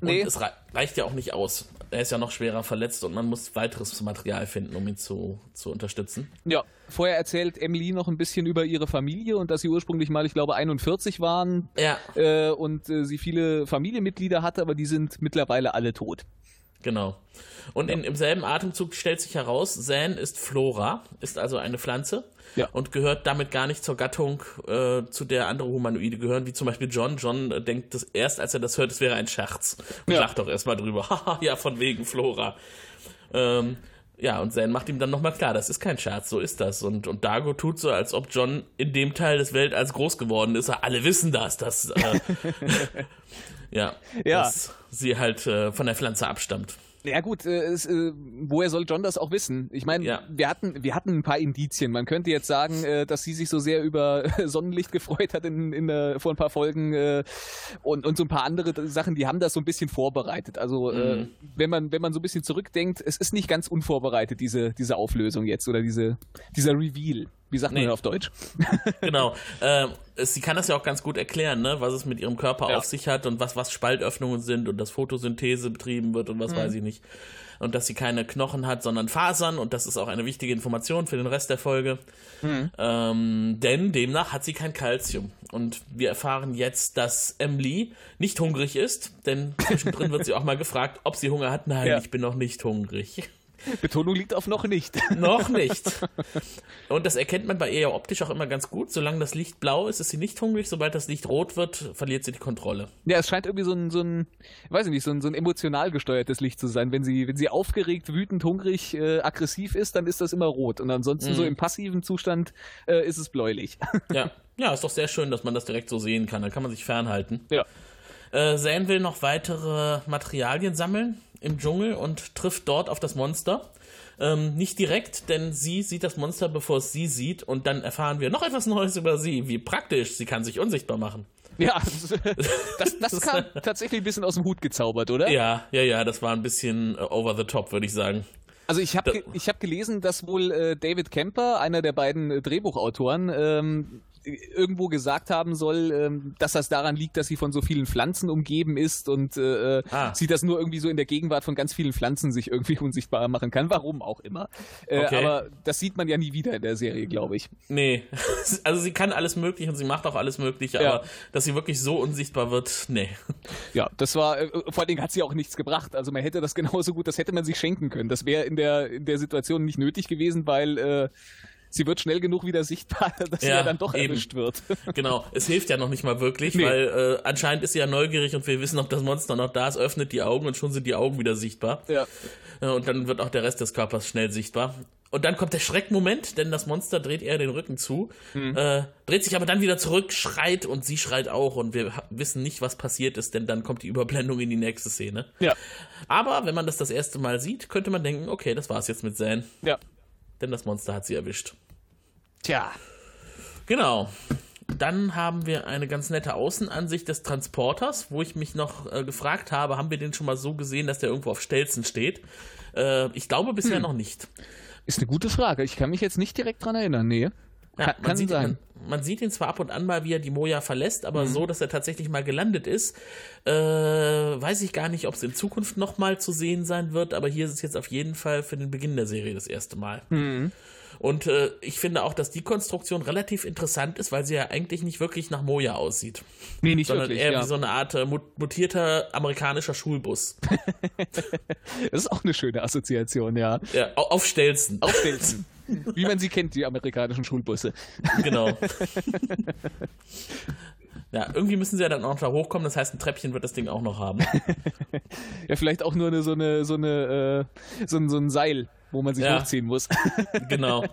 Nee. Und es reicht ja auch nicht aus. Er ist ja noch schwerer verletzt und man muss weiteres Material finden, um ihn zu, zu unterstützen. Ja, vorher erzählt Emily noch ein bisschen über ihre Familie und dass sie ursprünglich mal, ich glaube, 41 waren. Ja. Äh, und äh, sie viele Familienmitglieder hatte, aber die sind mittlerweile alle tot. Genau. Und ja. in, im selben Atemzug stellt sich heraus, Zan ist Flora, ist also eine Pflanze ja. und gehört damit gar nicht zur Gattung, äh, zu der andere Humanoide gehören, wie zum Beispiel John. John äh, denkt das erst, als er das hört, es wäre ein Scherz und ja. lacht doch erstmal drüber. Haha, [laughs] ja, von wegen Flora. Ähm, ja, und Zan macht ihm dann nochmal klar, das ist kein Scherz, so ist das. Und, und Dago tut so, als ob John in dem Teil des Weltalls groß geworden ist. Alle wissen das, dass, äh, [laughs] [laughs] ja, ja. dass sie halt äh, von der Pflanze abstammt. Ja gut, äh, es, äh, woher soll John das auch wissen? Ich meine, ja. wir hatten wir hatten ein paar Indizien. Man könnte jetzt sagen, äh, dass sie sich so sehr über [laughs] Sonnenlicht gefreut hat in, in äh, vor ein paar Folgen äh, und, und so ein paar andere Sachen, die haben das so ein bisschen vorbereitet. Also äh, mhm. wenn man wenn man so ein bisschen zurückdenkt, es ist nicht ganz unvorbereitet diese diese Auflösung jetzt oder diese dieser Reveal. Wie sagt nee. man auf Deutsch? [laughs] genau. Ähm, sie kann das ja auch ganz gut erklären, ne? was es mit ihrem Körper ja. auf sich hat und was, was Spaltöffnungen sind und dass Photosynthese betrieben wird und was mhm. weiß ich nicht. Und dass sie keine Knochen hat, sondern Fasern und das ist auch eine wichtige Information für den Rest der Folge. Mhm. Ähm, denn demnach hat sie kein Kalzium. Und wir erfahren jetzt, dass Emily nicht hungrig ist, denn zwischendrin wird sie auch mal gefragt, ob sie Hunger hat. Nein, ja. ich bin noch nicht hungrig. [laughs] Betonung liegt auf noch nicht. [laughs] noch nicht. Und das erkennt man bei ihr ja optisch auch immer ganz gut. Solange das Licht blau ist, ist sie nicht hungrig. Sobald das Licht rot wird, verliert sie die Kontrolle. Ja, es scheint irgendwie so ein, so ein weiß ich nicht, so ein, so ein emotional gesteuertes Licht zu sein. Wenn sie, wenn sie aufgeregt, wütend, hungrig, äh, aggressiv ist, dann ist das immer rot. Und ansonsten mhm. so im passiven Zustand äh, ist es bläulich. [laughs] ja. ja, ist doch sehr schön, dass man das direkt so sehen kann. Dann kann man sich fernhalten. Ja. Äh, Zane will noch weitere Materialien sammeln im Dschungel und trifft dort auf das Monster. Ähm, nicht direkt, denn sie sieht das Monster, bevor es sie sieht, und dann erfahren wir noch etwas Neues über sie. Wie praktisch, sie kann sich unsichtbar machen. Ja, [laughs] das, das, kam tatsächlich ein bisschen aus dem Hut gezaubert, oder? Ja, ja, ja, das war ein bisschen äh, over the top, würde ich sagen. Also ich habe ich hab gelesen, dass wohl äh, David Kemper, einer der beiden äh, Drehbuchautoren, ähm, irgendwo gesagt haben soll, ähm, dass das daran liegt, dass sie von so vielen Pflanzen umgeben ist und äh, ah. sie das nur irgendwie so in der Gegenwart von ganz vielen Pflanzen sich irgendwie [laughs] unsichtbar machen kann. Warum auch immer. Äh, okay. Aber das sieht man ja nie wieder in der Serie, glaube ich. Nee. [laughs] Also sie kann alles Mögliche und sie macht auch alles Mögliche, ja. aber dass sie wirklich so unsichtbar wird, nee. [laughs] Ja, das war, äh, vor allen Dingen hat sie auch nichts gebracht. Also man hätte das genauso gut, das hätte man sich schenken können. Das wäre in der, in der Situation nicht nötig gewesen, weil äh, sie wird schnell genug wieder sichtbar, [laughs] dass ja, sie ja dann doch eben. erwischt wird. [laughs] Genau, es hilft ja noch nicht mal wirklich, nee. weil äh, anscheinend ist sie ja neugierig und wir wissen, ob das Monster noch da ist, öffnet die Augen und schon sind die Augen wieder sichtbar. Ja. Und dann wird auch der Rest des Körpers schnell sichtbar. Und dann kommt der Schreckmoment, denn das Monster dreht eher den Rücken zu, mhm. äh, dreht sich aber dann wieder zurück, schreit und sie schreit auch und wir wissen nicht, was passiert ist, denn dann kommt die Überblendung in die nächste Szene. Ja. Aber wenn man das das erste Mal sieht, könnte man denken, okay, das war's jetzt mit Zane. Ja denn das Monster hat sie erwischt. Tja. Genau. Dann haben wir eine ganz nette Außenansicht des Transporters, wo ich mich noch äh, gefragt habe, haben wir den schon mal so gesehen, dass der irgendwo auf Stelzen steht? Äh, ich glaube bisher hm. noch nicht. Ist eine gute Frage. Ich kann mich jetzt nicht direkt dran erinnern. Nee. Ja, kann, kann sieht, sein. Man, man, sieht ihn zwar ab und an mal, wie er die Moja verlässt, aber mhm. so, dass er tatsächlich mal gelandet ist, äh, weiß ich gar nicht, ob es in Zukunft nochmal zu sehen sein wird, aber hier ist es jetzt auf jeden Fall für den Beginn der Serie das erste Mal. Mhm. Und äh, ich finde auch, dass die Konstruktion relativ interessant ist, weil sie ja eigentlich nicht wirklich nach Moja aussieht. Nee, nicht sondern wirklich. eher ja. wie so eine Art äh, mutierter amerikanischer Schulbus. [laughs] das ist auch eine schöne Assoziation, ja. Ja, auf Stelzen. Auf Stelzen. Wie man sie kennt, die amerikanischen Schulbusse. Genau. [laughs] Ja, irgendwie müssen sie ja dann auch noch da hochkommen, das heißt, ein Treppchen wird das Ding auch noch haben. ja, vielleicht auch nur eine, so, eine, so, eine, äh, so, ein, so ein Seil, wo man sich ja. hochziehen muss. [laughs] genau.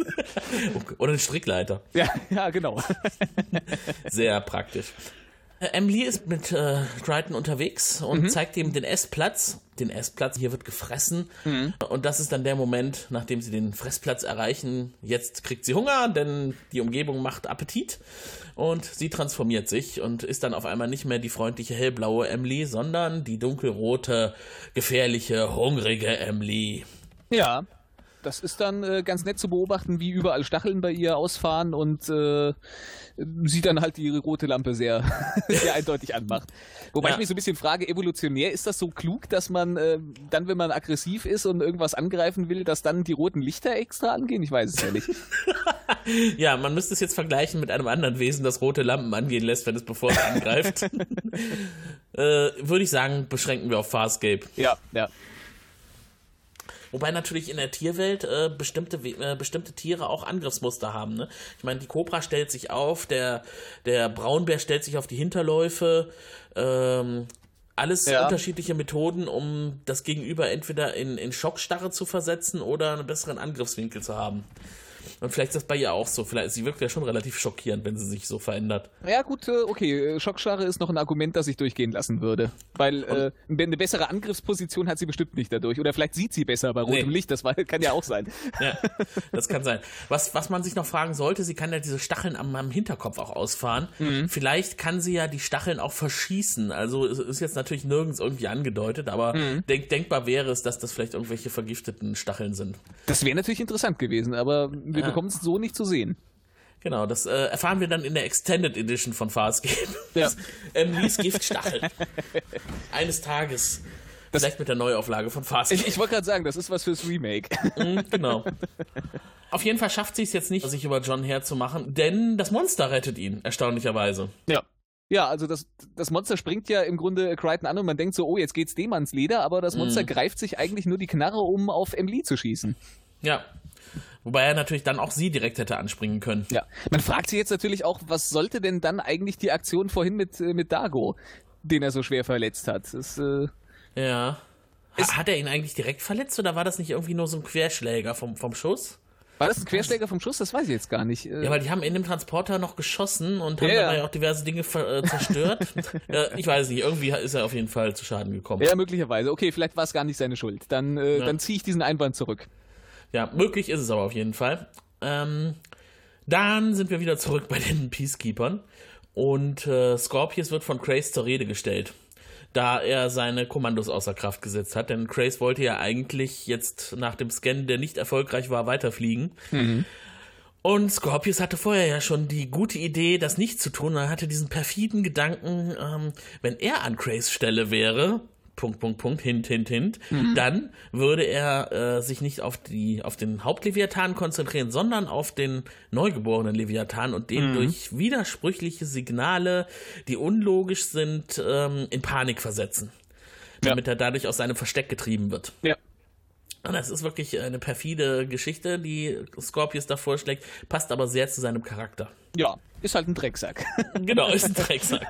[laughs] Oder eine Strickleiter. Ja, ja, genau. Sehr praktisch. Äh, Emily ist mit äh, Crichton unterwegs und mhm. zeigt ihm den Essplatz. Den Essplatz, hier wird gefressen. Mhm. Und das ist dann der Moment, nachdem sie den Fressplatz erreichen. Jetzt kriegt sie Hunger, denn die Umgebung macht Appetit. Und sie transformiert sich und ist dann auf einmal nicht mehr die freundliche hellblaue Emily, sondern die dunkelrote, gefährliche, hungrige Emily. Ja, das ist dann äh, ganz nett zu beobachten, wie überall Stacheln bei ihr ausfahren und äh, sie dann halt die rote Lampe sehr, [laughs] sehr eindeutig anmacht. Wobei ja. ich mich so ein bisschen frage, evolutionär ist das so klug, dass man äh, dann, wenn man aggressiv ist und irgendwas angreifen will, dass dann die roten Lichter extra angehen? Ich weiß es ja nicht. [laughs] ja, man müsste es jetzt vergleichen mit einem anderen Wesen, das rote Lampen angehen lässt, wenn es bevor es angreift. [laughs] äh, Würde ich sagen, beschränken wir auf Farscape. Ja, ja. Wobei natürlich in der Tierwelt äh, bestimmte, äh, bestimmte Tiere auch Angriffsmuster haben. Ne? Ich meine, die Kobra stellt sich auf, der, der Braunbär stellt sich auf die Hinterläufe. Ähm, alles ja. unterschiedliche Methoden, um das Gegenüber entweder in, in Schockstarre zu versetzen oder einen besseren Angriffswinkel zu haben. Und vielleicht ist das bei ihr auch so. Vielleicht, sie wirkt ja schon relativ schockierend, wenn sie sich so verändert. Ja, gut, äh, okay. Äh, Schockstarre ist noch ein Argument, das ich durchgehen lassen würde. Weil äh, eine bessere Angriffsposition hat sie bestimmt nicht dadurch. Oder vielleicht sieht sie besser bei rotem nee. Licht. Das kann ja auch sein. Ja, [laughs] das kann sein. Was, was man sich noch fragen sollte, sie kann ja diese Stacheln am, am Hinterkopf auch ausfahren. Mhm. Vielleicht kann sie ja die Stacheln auch verschießen. Also es ist jetzt natürlich nirgends irgendwie angedeutet, aber mhm. denk, denkbar wäre es, dass das vielleicht irgendwelche vergifteten Stacheln sind. Das wäre natürlich interessant gewesen, aber wir ja. Bekommen es so nicht zu sehen. Genau, das äh, erfahren wir dann in der Extended Edition von Farscape. Ja. [laughs] Emily's Giftstachel. Eines Tages. Das Vielleicht mit der Neuauflage von Farscape. Ich, ich wollte gerade sagen, das ist was fürs Remake. Mhm, genau. Auf jeden Fall schafft sie es jetzt nicht, sich über John herzumachen, denn das Monster rettet ihn, erstaunlicherweise. Ja. Ja, also das, das Monster springt ja im Grunde Crichton an und man denkt so, oh, jetzt geht's dem ans Leder, aber das Monster mm. greift sich eigentlich nur die Knarre, um auf Emily zu schießen. Ja, Wobei er natürlich dann auch sie direkt hätte anspringen können. Ja. Man fragt sich jetzt natürlich auch, was sollte denn dann eigentlich die Aktion vorhin mit, äh, mit Dago, den er so schwer verletzt hat? Das, äh, ja. hat er ihn eigentlich direkt verletzt oder war das nicht irgendwie nur so ein Querschläger vom, vom Schuss? War das ein Querschläger vom Schuss? Das weiß ich jetzt gar nicht. Äh. Ja, weil die haben in dem Transporter noch geschossen und haben ja, dabei ja. auch diverse Dinge äh, zerstört. [laughs] ja, ich weiß nicht, irgendwie ist er auf jeden Fall zu Schaden gekommen. Ja, möglicherweise. Okay, vielleicht war es gar nicht seine Schuld. Dann, äh, dann ziehe ich diesen Einwand zurück. Ja, möglich ist es aber auf jeden Fall. Ähm, dann sind wir wieder zurück bei den Peacekeepers und äh, Scorpius wird von Crace zur Rede gestellt, da er seine Kommandos außer Kraft gesetzt hat. Denn Crace wollte ja eigentlich jetzt nach dem Scan, der nicht erfolgreich war, weiterfliegen. Mhm. Und Scorpius hatte vorher ja schon die gute Idee, das nicht zu tun. Er hatte diesen perfiden Gedanken, ähm, wenn er an Crays Stelle wäre, Punkt, Punkt, Punkt, hint, hint, hint, mhm. dann würde er äh, sich nicht auf, die, auf den Hauptleviathan konzentrieren, sondern auf den neugeborenen Leviathan und den mhm. durch widersprüchliche Signale, die unlogisch sind, ähm, in Panik versetzen. Damit ja. er dadurch aus seinem Versteck getrieben wird. Ja. Und das ist wirklich eine perfide Geschichte, die Scorpius da vorschlägt, passt aber sehr zu seinem Charakter. Ja, ist halt ein Drecksack. genau, ist ein Drecksack.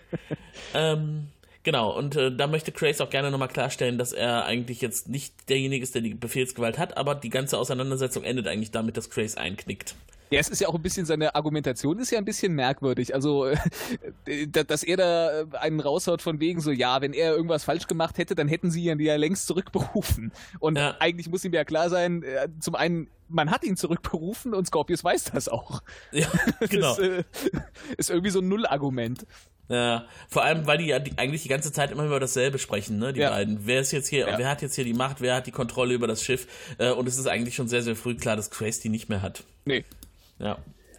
[laughs] ähm, Genau, und äh, da möchte Crace auch gerne nochmal klarstellen, dass er eigentlich jetzt nicht derjenige ist, der die Befehlsgewalt hat, aber die ganze Auseinandersetzung endet eigentlich damit, dass Crace einknickt. Ja, es ist ja auch ein bisschen, seine Argumentation ist ja ein bisschen merkwürdig. Also, [laughs] äh, dass er da äh, einen raushaut von wegen so, ja, wenn er irgendwas falsch gemacht hätte, dann hätten sie ihn ja längst zurückberufen. Und ja. eigentlich muss ihm ja klar sein, äh, zum einen, man hat ihn zurückberufen und Scorpius weiß das auch. Ja, [laughs] genau. Das äh, [laughs] ist irgendwie so ein Nullargument. Ja, vor allem, weil die ja die, eigentlich die ganze Zeit immer über dasselbe sprechen, ne, die ja. beiden. Wer ist jetzt hier, ja. wer hat jetzt hier die Macht, wer hat die Kontrolle über das Schiff? Äh, und es ist eigentlich schon sehr, sehr früh klar, dass Grace die nicht mehr hat. Nee. Ja.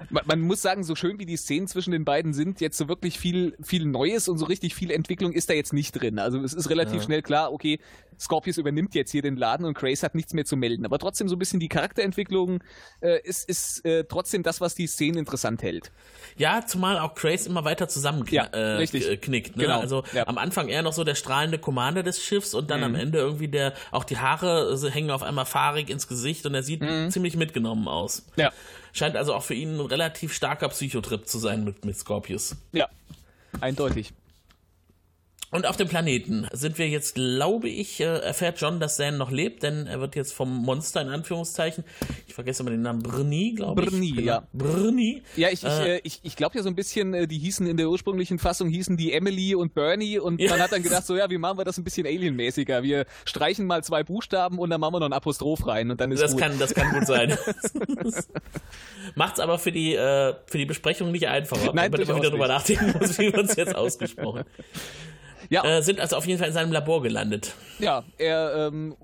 Man, man, muss sagen, so schön wie die Szenen zwischen den beiden sind, jetzt so wirklich viel, viel Neues und so richtig viel Entwicklung ist da jetzt nicht drin. Also es ist relativ ja. schnell klar, okay, Scorpius übernimmt jetzt hier den Laden und Grace hat nichts mehr zu melden. Aber trotzdem so ein bisschen die Charakterentwicklung äh, ist, ist äh, trotzdem das, was die Szenen interessant hält. Ja, zumal auch Grace immer weiter zusammenknickt. Ja, äh, richtig. Knickt, ne? Genau. Also ja. am Anfang eher noch so der strahlende Commander des Schiffs und dann mhm. am Ende irgendwie der, auch die Haare hängen auf einmal fahrig ins Gesicht und er sieht mhm. ziemlich mitgenommen aus. Ja. Scheint also auch für ihn ein relativ starker Psychotrip zu sein mit, mit Scorpius. Ja, eindeutig. Und auf dem Planeten sind wir jetzt, glaube ich, äh, erfährt John, dass Zan noch lebt, denn er wird jetzt vom Monster in Anführungszeichen, ich vergesse immer den Namen, Brni, glaube ich. Brni, genau. ja. Brni. Ja, ich, äh, ich, ich glaube ja so ein bisschen, äh, die hießen in der ursprünglichen Fassung, hießen die Emily und Bernie und man hat dann gedacht, so ja, wie machen wir das ein bisschen alienmäßiger? Wir streichen mal zwei Buchstaben und dann machen wir noch ein Apostroph rein und dann ist das gut. Kann, das kann gut sein. [laughs] Macht's aber für die, äh, für die Besprechung nicht einfacher. Nein, wenn man immer wieder drüber nachdenken muss, wie man es jetzt ausgesprochen. [laughs] Ja. Äh, sind also auf jeden Fall in seinem Labor gelandet. Ja, er, ähm,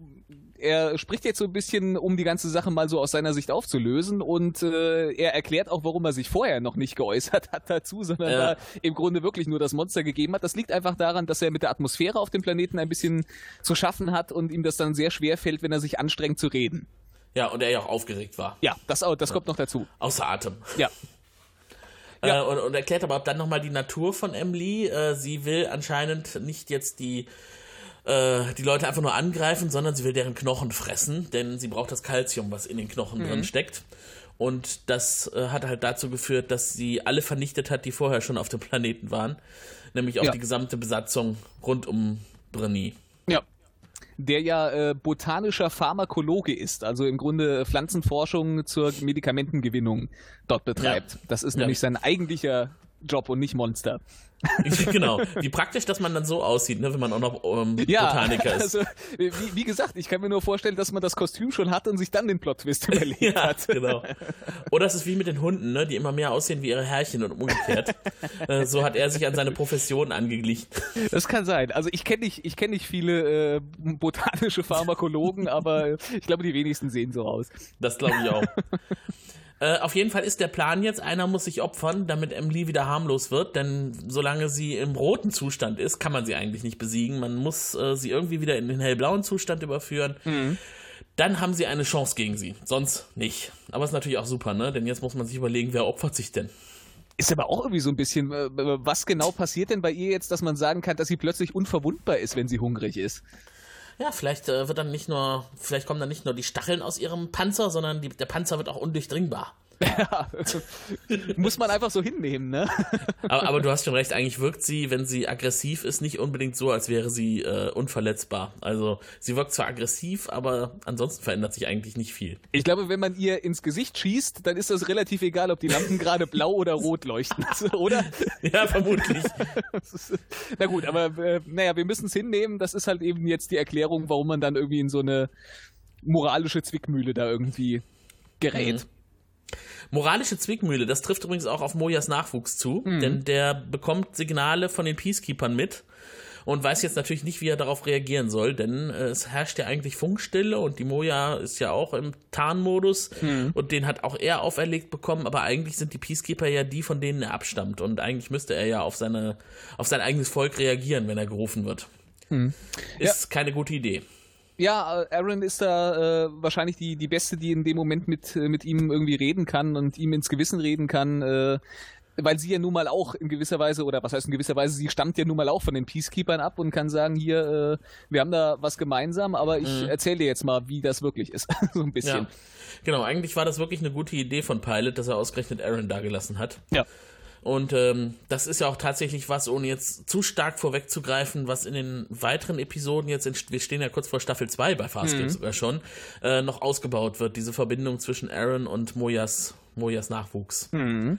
er spricht jetzt so ein bisschen, um die ganze Sache mal so aus seiner Sicht aufzulösen und äh, er erklärt auch, warum er sich vorher noch nicht geäußert hat dazu, sondern ja. da im Grunde wirklich nur das Monster gegeben hat. Das liegt einfach daran, dass er mit der Atmosphäre auf dem Planeten ein bisschen zu schaffen hat und ihm das dann sehr schwer fällt, wenn er sich anstrengt zu reden. Ja, und er ja auch aufgeregt war. Ja, das, das kommt noch dazu. Außer Atem. Ja. Ja. Äh, und, und, erklärt aber auch dann nochmal die Natur von Emily. Äh, sie will anscheinend nicht jetzt die, äh, die Leute einfach nur angreifen, sondern sie will deren Knochen fressen, denn sie braucht das Kalzium, was in den Knochen mhm. drin steckt. Und das äh, hat halt dazu geführt, dass sie alle vernichtet hat, die vorher schon auf dem Planeten waren. Nämlich auch ja. die gesamte Besatzung rund um Brenny. Der ja äh, botanischer Pharmakologe ist, also im Grunde Pflanzenforschung zur Medikamentengewinnung dort betreibt. Ja. Das ist ja. nämlich sein eigentlicher Job und nicht Monster. [laughs] genau. Wie praktisch, dass man dann so aussieht, ne, wenn man auch noch ähm, ja, Botaniker ist. Also, wie, wie, gesagt, ich kann mir nur vorstellen, dass man das Kostüm schon hat und sich dann den Plot-Twist [laughs] überlegt ja, hat. genau. Oder es ist wie mit den Hunden, ne, die immer mehr aussehen wie ihre Herrchen und umgekehrt. [laughs] äh, so hat er sich an seine Profession angeglichen. Das kann sein. Also ich kenne nicht, ich kenne nicht viele äh, botanische Pharmakologen, aber ich glaube, die wenigsten sehen so aus. Das glaube ich auch. Äh, auf jeden Fall ist der Plan jetzt, einer muss sich opfern, damit Emily wieder harmlos wird, denn solange sie im roten Zustand ist, kann man sie eigentlich nicht besiegen. Man muss äh, sie irgendwie wieder in den hellblauen Zustand überführen. Mhm. Dann haben sie eine Chance gegen sie, sonst nicht. Aber ist natürlich auch super, ne? Denn jetzt muss man sich überlegen, wer opfert sich denn? Ist aber auch irgendwie so ein bisschen, äh, was genau passiert denn bei ihr jetzt, dass man sagen kann, dass sie plötzlich unverwundbar ist, wenn sie hungrig ist? Ja, vielleicht äh, wird dann nicht nur, vielleicht kommen dann nicht nur die Stacheln aus ihrem Panzer, sondern die, der Panzer wird auch undurchdringbar. Ja, [laughs] muss man einfach so hinnehmen, ne? Aber, aber, du hast schon recht, eigentlich wirkt sie, wenn sie aggressiv ist, nicht unbedingt so, als wäre sie äh, unverletzbar. Also sie wirkt zwar aggressiv, aber ansonsten verändert sich eigentlich nicht viel. Ich glaube, wenn man ihr ins Gesicht schießt, dann ist das relativ egal, ob die Lampen gerade blau oder rot leuchten, [laughs] oder? Ja, vermutlich. na gut, aber äh, naja, wir müssen es hinnehmen. Das ist halt eben jetzt die Erklärung, warum man dann irgendwie in so eine moralische Zwickmühle da irgendwie gerät. Mhm. Moralische Zwickmühle, das trifft übrigens auch auf Mojas Nachwuchs zu, mhm. denn der bekommt Signale von den Peacekeepers mit und weiß jetzt natürlich nicht, wie er darauf reagieren soll, denn äh, es herrscht ja eigentlich Funkstille und die Moja ist ja auch im Tarnmodus mhm. und den hat auch er auferlegt bekommen, aber eigentlich sind die Peacekeeper ja die, von denen er abstammt und eigentlich müsste er ja auf seine auf sein eigenes Volk reagieren, wenn er gerufen wird. Mhm. Ist ja. keine gute Idee. Ja, Aaron ist da äh, wahrscheinlich die, die Beste, die in dem Moment mit, äh, mit ihm irgendwie reden kann und ihm ins Gewissen reden kann. Äh, weil sie ja nun mal auch in gewisser Weise, oder was heißt in gewisser Weise, sie stammt ja nun mal auch von den Peacekeepers ab und kann sagen, hier, äh, wir haben da was gemeinsam, aber ich mhm. erzähle dir jetzt mal, wie das wirklich ist. [laughs] so ein bisschen. Ja. Genau, eigentlich war das wirklich eine gute Idee von Pilot, dass er ausgerechnet Aaron da gelassen hat. Ja. Und ähm, das ist ja auch tatsächlich was, ohne jetzt zu stark vorwegzugreifen, was in den weiteren Episoden jetzt, in, wir stehen ja kurz vor Staffel 2 bei Farscape mhm. sogar schon, äh, noch ausgebaut wird, diese Verbindung zwischen Aaron und Mojas, Mojas Nachwuchs. Mhm.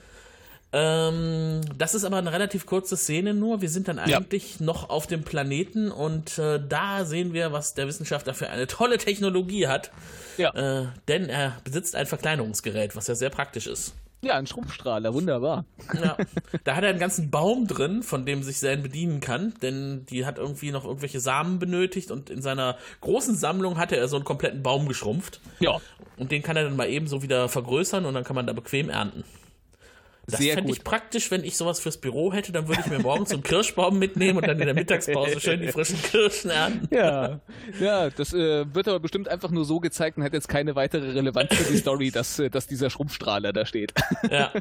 Ähm, das ist aber eine relativ kurze Szene nur. Wir sind dann eigentlich ja. noch auf dem Planeten und äh, da sehen wir, was der Wissenschaftler für eine tolle Technologie hat. Ja. Äh, denn er besitzt ein Verkleinerungsgerät, was ja sehr praktisch ist. Ja, ein Schrumpfstrahler, wunderbar. Ja, da hat er einen ganzen Baum drin, von dem sich Zane bedienen kann, denn die hat irgendwie noch irgendwelche Samen benötigt und in seiner großen Sammlung hatte er so einen kompletten Baum geschrumpft. Ja. Und den kann er dann mal eben so wieder vergrößern und dann kann man da bequem ernten. Das fände ich praktisch, wenn ich sowas fürs Büro hätte, dann würde ich mir morgen zum Kirschbaum mitnehmen und dann in der Mittagspause schön die frischen Kirschen ernten. Ja, ja das äh, wird aber bestimmt einfach nur so gezeigt und hat jetzt keine weitere Relevanz für die Story, dass, äh, dass dieser Schrumpfstrahler da steht. Ja.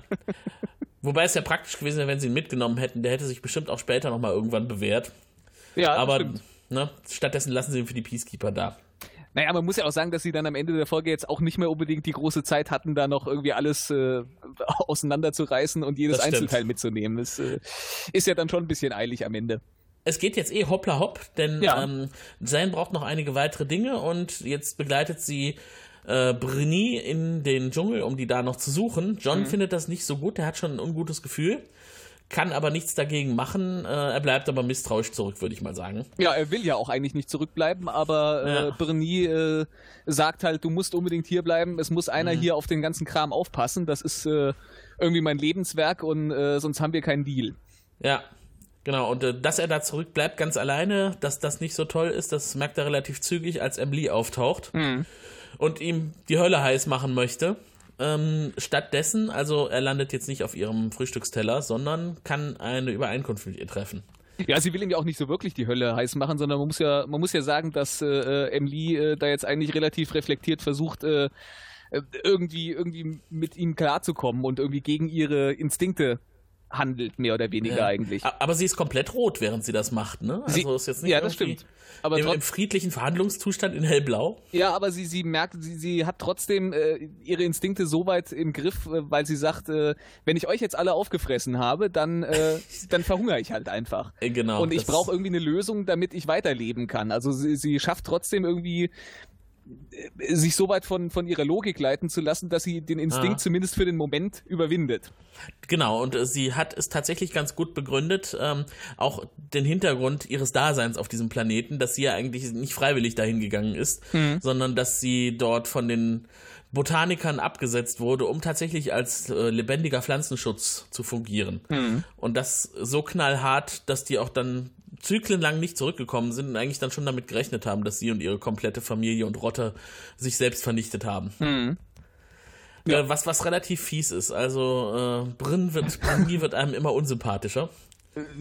Wobei es ja praktisch gewesen wäre, wenn sie ihn mitgenommen hätten. Der hätte sich bestimmt auch später nochmal irgendwann bewährt. Ja, aber ne, stattdessen lassen sie ihn für die Peacekeeper da. Naja, man muss ja auch sagen, dass sie dann am Ende der Folge jetzt auch nicht mehr unbedingt die große Zeit hatten, da noch irgendwie alles äh, [laughs] auseinanderzureißen und jedes Einzelteil mitzunehmen. Das äh, ist ja dann schon ein bisschen eilig am Ende. Es geht jetzt eh hoppla hopp, denn ja. ähm, Zane braucht noch einige weitere Dinge und jetzt begleitet sie äh, Brini in den Dschungel, um die da noch zu suchen. John mhm. findet das nicht so gut, der hat schon ein ungutes Gefühl kann aber nichts dagegen machen. Äh, er bleibt aber misstrauisch zurück, würde ich mal sagen. Ja, er will ja auch eigentlich nicht zurückbleiben, aber äh, ja. Bernie äh, sagt halt, du musst unbedingt hier bleiben. Es muss einer mhm. hier auf den ganzen Kram aufpassen. Das ist äh, irgendwie mein Lebenswerk und äh, sonst haben wir keinen Deal. Ja, Genau, und dass er da zurückbleibt ganz alleine, dass das nicht so toll ist, das merkt er relativ zügig, als Emily auftaucht mhm. und ihm die Hölle heiß machen möchte. Ähm, stattdessen, also er landet jetzt nicht auf ihrem Frühstücksteller, sondern kann eine Übereinkunft mit ihr treffen. Ja, sie will ihm ja auch nicht so wirklich die Hölle heiß machen, sondern man muss ja, man muss ja sagen, dass äh, Emily äh, da jetzt eigentlich relativ reflektiert versucht, äh, äh irgendwie, irgendwie mit ihm klarzukommen und irgendwie gegen ihre Instinkte handelt, mehr oder weniger ja. eigentlich. Aber sie ist komplett rot, während sie das macht, ne? Also sie, ist jetzt nicht ja, das stimmt. Aber im, im, friedlichen Verhandlungszustand in hellblau. Ja, aber sie, sie merkt, sie, sie hat trotzdem äh, ihre Instinkte so weit im Griff, äh, weil sie sagt, äh, wenn ich euch jetzt alle aufgefressen habe, dann, äh, [laughs] dann verhungere ich halt einfach. Äh, genau. Und ich brauche irgendwie eine Lösung, damit ich weiterleben kann. Also sie, sie schafft trotzdem irgendwie sich so weit von, von ihrer Logik leiten zu lassen, dass sie den Instinkt ah. zumindest für den Moment überwindet. Genau, und äh, sie hat es tatsächlich ganz gut begründet, ähm, auch den Hintergrund ihres Daseins auf diesem Planeten, dass sie ja eigentlich nicht freiwillig dahin gegangen ist, mhm. sondern dass sie dort von den Botanikern abgesetzt wurde, um tatsächlich als äh, lebendiger Pflanzenschutz zu fungieren. Mhm. Und das so knallhart, dass die auch dann zyklenlang nicht zurückgekommen sind und eigentlich dann schon damit gerechnet haben, dass sie und ihre komplette Familie und Rotte sich selbst vernichtet haben. Mhm. Ja. Äh, was, was relativ fies ist. Also äh, Brinn wird, [laughs] wird einem immer unsympathischer.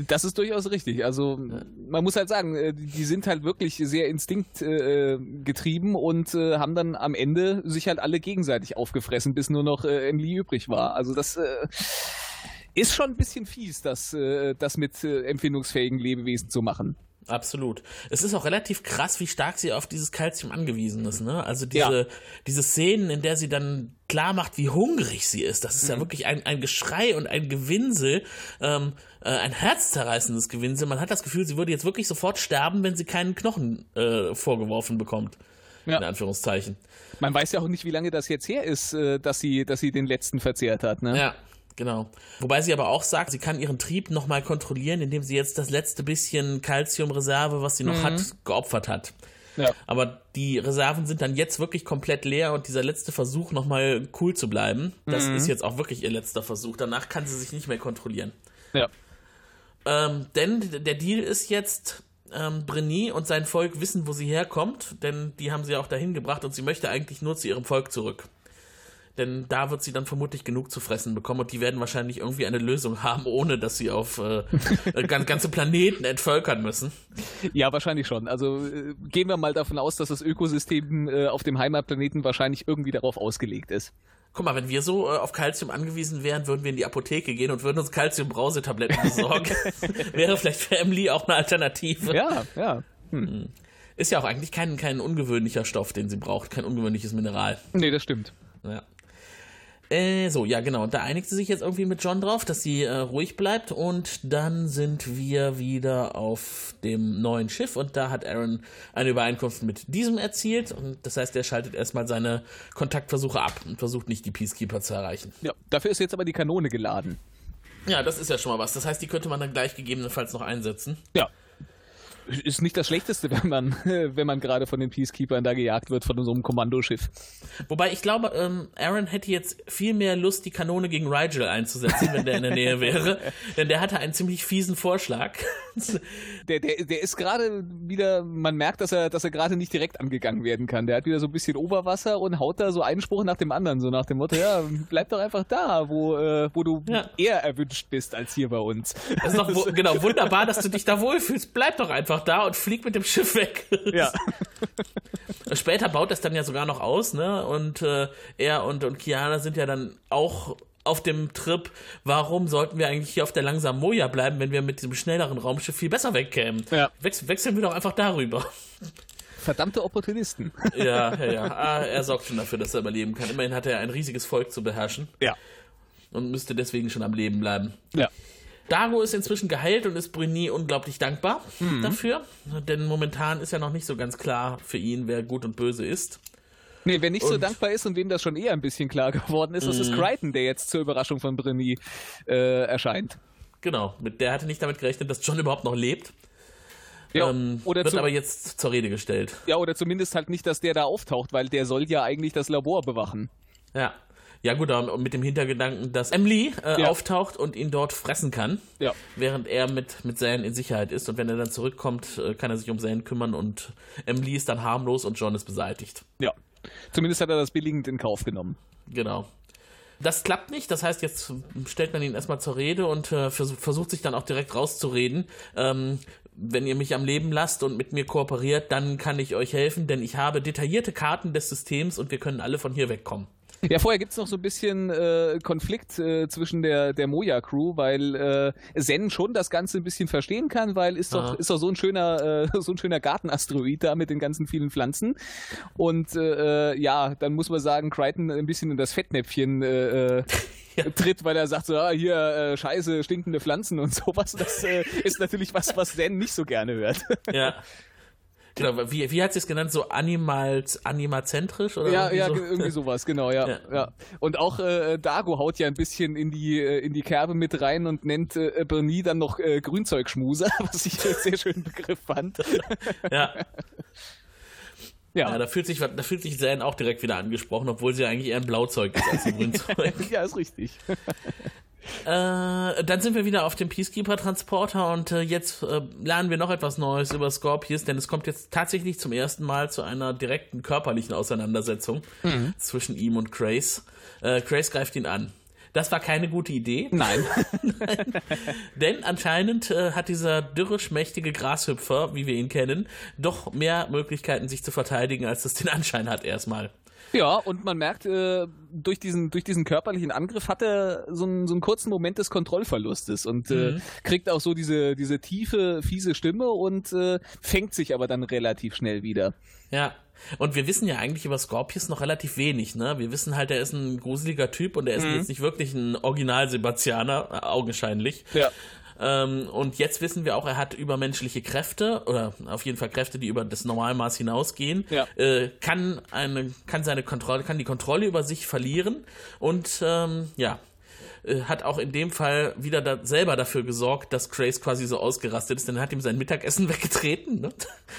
Das ist durchaus richtig. Also man muss halt sagen, äh, die sind halt wirklich sehr instinktgetrieben äh, und äh, haben dann am Ende sich halt alle gegenseitig aufgefressen, bis nur noch äh, Emily übrig war. Also das ist schon ein bisschen fies, das, äh, das mit äh, empfindungsfähigen Lebewesen zu machen. Absolut. Es ist auch relativ krass, wie stark sie auf dieses Kalzium angewiesen ist. Ne? Also diese, ja. diese Szenen, in der sie dann klar macht, wie hungrig sie ist. Das ist mhm. ja wirklich ein, ein Geschrei und ein Gewinsel, ähm, äh, ein herzzerreißendes Gewinsel. Man hat das Gefühl, sie würde jetzt wirklich sofort sterben, wenn sie keinen Knochen äh, vorgeworfen bekommt. Ja. In Anführungszeichen. Man weiß ja auch nicht, wie lange das jetzt her ist, äh, dass sie, dass sie den letzten verzehrt hat. Ne? Ja. Genau. Wobei sie aber auch sagt, sie kann ihren Trieb nochmal kontrollieren, indem sie jetzt das letzte bisschen Kalziumreserve, was sie noch mhm. hat, geopfert hat. Ja. Aber die Reserven sind dann jetzt wirklich komplett leer und dieser letzte Versuch, nochmal cool zu bleiben, das mhm. ist jetzt auch wirklich ihr letzter Versuch. Danach kann sie sich nicht mehr kontrollieren. Ja. Ähm, denn der Deal ist jetzt, Ähm, Brenny und sein Volk wissen, wo sie herkommt, denn die haben sie auch dahin gebracht und sie möchte eigentlich nur zu ihrem Volk zurück. Denn da wird sie dann vermutlich genug zu fressen bekommen und die werden wahrscheinlich irgendwie eine Lösung haben, ohne dass sie auf äh, [laughs] ganze Planeten entvölkern müssen. Ja, wahrscheinlich schon. Also äh, gehen wir mal davon aus, dass das Ökosystem äh, auf dem Heimatplaneten wahrscheinlich irgendwie darauf ausgelegt ist. Guck mal, wenn wir so äh, auf Kalzium angewiesen wären, würden wir in die Apotheke gehen und würden uns Kalzium-Brausetabletten [laughs] besorgen. [laughs] Wäre vielleicht für Emily auch eine Alternative. Ja, ja. Hm. Ist ja auch eigentlich kein, kein ungewöhnlicher Stoff, den sie braucht, kein ungewöhnliches Mineral. Nee, das stimmt. Ja. Äh, so, ja, genau. Da einigt sie sich jetzt irgendwie mit John drauf, dass sie äh, ruhig bleibt. Und dann sind wir wieder auf dem neuen Schiff. Und da hat Aaron eine Übereinkunft mit diesem erzielt. Und das heißt, er schaltet erstmal seine Kontaktversuche ab und versucht nicht, die Peacekeeper zu erreichen. Ja, dafür ist jetzt aber die Kanone geladen. Ja, das ist ja schon mal was. Das heißt, die könnte man dann gleich gegebenenfalls noch einsetzen. Ja, ist nicht das Schlechteste, [laughs] wenn man, wenn man gerade von den Peacekeepers da gejagt wird, von so einem Kommandoschiff. Wobei ich glaube, ähm, Aaron hätte jetzt viel mehr Lust, die Kanone gegen Rigel einzusetzen, wenn der in der Nähe wäre. [laughs] Denn der hatte einen ziemlich fiesen Vorschlag. der, der, der ist gerade wieder, man merkt, dass er, dass er gerade nicht direkt angegangen werden kann. Der hat wieder so ein bisschen Oberwasser und haut da so einen Spruch nach dem anderen, so nach dem Motto, ja, bleib doch einfach da, wo, äh, wo du ja. eher erwünscht bist als hier bei uns. Das ist doch [laughs] genau wunderbar, dass du dich da wohlfühlst. Bleib doch einfach einfach da und fliegt mit dem Schiff weg. [laughs] Ja. [laughs] Später baut das dann ja sogar noch aus, ne? Und äh, er und, und Kiana sind ja dann auch auf dem Trip, warum sollten wir eigentlich hier auf der langsamen Moja bleiben, wenn wir mit diesem schnelleren Raumschiff viel besser wegkämen? Ja. Wechsel, wechseln wir doch einfach darüber. Verdammte Opportunisten. [laughs] Ja, ja, ja. Ah, er sorgt schon dafür, dass er überleben kann. Immerhin hat er ein riesiges Volk zu beherrschen. Ja. Und müsste deswegen schon am Leben bleiben. Ja. Dago ist inzwischen geheilt und ist Bruni unglaublich dankbar mhm. dafür, denn momentan ist ja noch nicht so ganz klar für ihn, wer gut und böse ist. Nee, wer nicht und so dankbar ist und wem das schon eher ein bisschen klar geworden ist, das ist mhm. Crichton, der jetzt zur Überraschung von Bruni äh, erscheint. Genau, mit der hatte nicht damit gerechnet, dass John überhaupt noch lebt. Ja, ähm, wird aber jetzt zur Rede gestellt. Ja, oder zumindest halt nicht, dass der da auftaucht, weil der soll ja eigentlich das Labor bewachen. Ja, ja gut, mit dem Hintergedanken, dass Emily äh, ja. auftaucht und ihn dort fressen kann, ja. während er mit, mit Zane in Sicherheit ist. Und wenn er dann zurückkommt, äh, kann er sich um Zane kümmern und Emily ist dann harmlos und John ist beseitigt. Ja, zumindest hat er das billigend in Kauf genommen. Genau. Das klappt nicht, das heißt, jetzt stellt man ihn erstmal zur Rede und äh, versucht, versucht sich dann auch direkt rauszureden. Ähm, wenn ihr mich am Leben lasst und mit mir kooperiert, dann kann ich euch helfen, denn ich habe detaillierte Karten des Systems und wir können alle von hier wegkommen. Ja, vorher gibt es noch so ein bisschen äh, Konflikt äh, zwischen der, der Moja-Crew, weil äh, Zen schon das Ganze ein bisschen verstehen kann, weil ist doch, ist doch so ein schöner, äh, so ein schöner Gartenasteroid da mit den ganzen vielen Pflanzen. Und äh, ja, dann muss man sagen, Crichton ein bisschen in das Fettnäpfchen äh, äh [laughs] ja. tritt, weil er sagt so, ah, hier, äh, scheiße, stinkende Pflanzen und [laughs] sowas. Das äh, ist natürlich was, was Zen nicht so gerne hört. Ja. [laughs] Genau, wie, wie hat sie es genannt? So animal, animazentrisch? Oder ja, ja, so? irgendwie sowas, genau, ja. [laughs] ja. ja. Und auch äh, Dago haut ja ein bisschen in die, äh, in die Kerbe mit rein und nennt äh, Bernie dann noch äh, Grünzeugschmuser, [laughs] was ich einen sehr schönen Begriff fand. [laughs] ja. Ja. ja, da fühlt sich, da fühlt sich Zane auch direkt wieder angesprochen, obwohl sie eigentlich eher ein Blauzeug ist als ein Grünzeug. ja, ist richtig. Äh, dann sind wir wieder auf dem Peacekeeper-Transporter und äh, jetzt äh, lernen wir noch etwas Neues über Scorpius, denn es kommt jetzt tatsächlich zum ersten Mal zu einer direkten körperlichen Auseinandersetzung mhm. zwischen ihm und Grace. Äh, Grace greift ihn an. Das war keine gute Idee. Nein. [laughs] Nein. Denn anscheinend äh, hat dieser dürre, schmächtige Grashüpfer, wie wir ihn kennen, doch mehr Möglichkeiten, sich zu verteidigen, als es den Anschein hat erstmal. Ja, und man merkt, äh, durch, diesen, durch diesen körperlichen Angriff hat er so einen, so einen kurzen Moment des Kontrollverlustes und äh, mhm. kriegt auch so diese, diese tiefe, fiese Stimme und äh, fängt sich aber dann relativ schnell wieder. Ja. Und wir wissen ja eigentlich über Scorpius noch relativ wenig, ne? Wir wissen halt, er ist ein gruseliger Typ und er ist mhm. jetzt nicht wirklich ein Original-Sebastianer, äh, augenscheinlich. Ja. Ähm, und jetzt wissen wir auch, er hat übermenschliche Kräfte oder auf jeden Fall Kräfte, die über das Normalmaß hinausgehen. Ja. Äh, kann eine, kann seine Kontrolle, kann die Kontrolle über sich verlieren und ähm, ja, äh, hat auch in dem Fall wieder da selber dafür gesorgt, dass Grace quasi so ausgerastet ist, denn er hat ihm sein Mittagessen [laughs] weggetreten. Ne?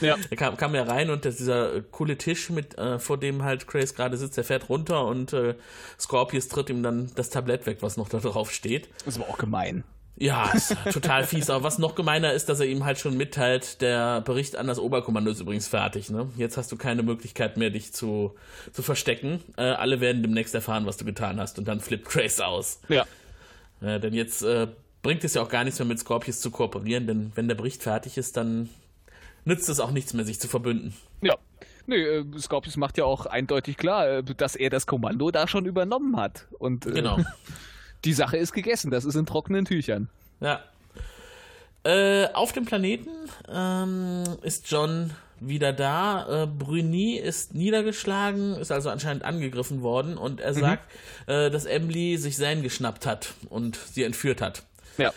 Ja. Er kam, kam ja rein und dieser äh, coole Tisch, mit, äh, vor dem halt Grace gerade sitzt, der fährt runter und äh, Scorpius tritt ihm dann das Tablett weg, was noch da drauf steht. Das war auch gemein. Ja, ist total fies. Aber was noch gemeiner ist, dass er ihm halt schon mitteilt, der Bericht an das Oberkommando ist übrigens fertig. Ne? Jetzt hast du keine Möglichkeit mehr, dich zu, zu verstecken. Äh, alle werden demnächst erfahren, was du getan hast. Und dann flippt Grace aus. Ja. Äh, denn jetzt äh, bringt es ja auch gar nichts mehr mit Scorpius zu kooperieren, denn wenn der Bericht fertig ist, dann nützt es auch nichts mehr, sich zu verbünden. Ja. Nö, äh, Scorpius macht ja auch eindeutig klar, äh, dass er das Kommando da schon übernommen hat. Und äh, Genau. [laughs] die Sache ist gegessen, das ist in trockenen Tüchern. Ja. Äh, auf dem Planeten ähm, ist John wieder da. Äh, Bruni ist niedergeschlagen, ist also anscheinend angegriffen worden und er sagt, äh, dass Emily sich Zane geschnappt hat und sie entführt hat. Ja.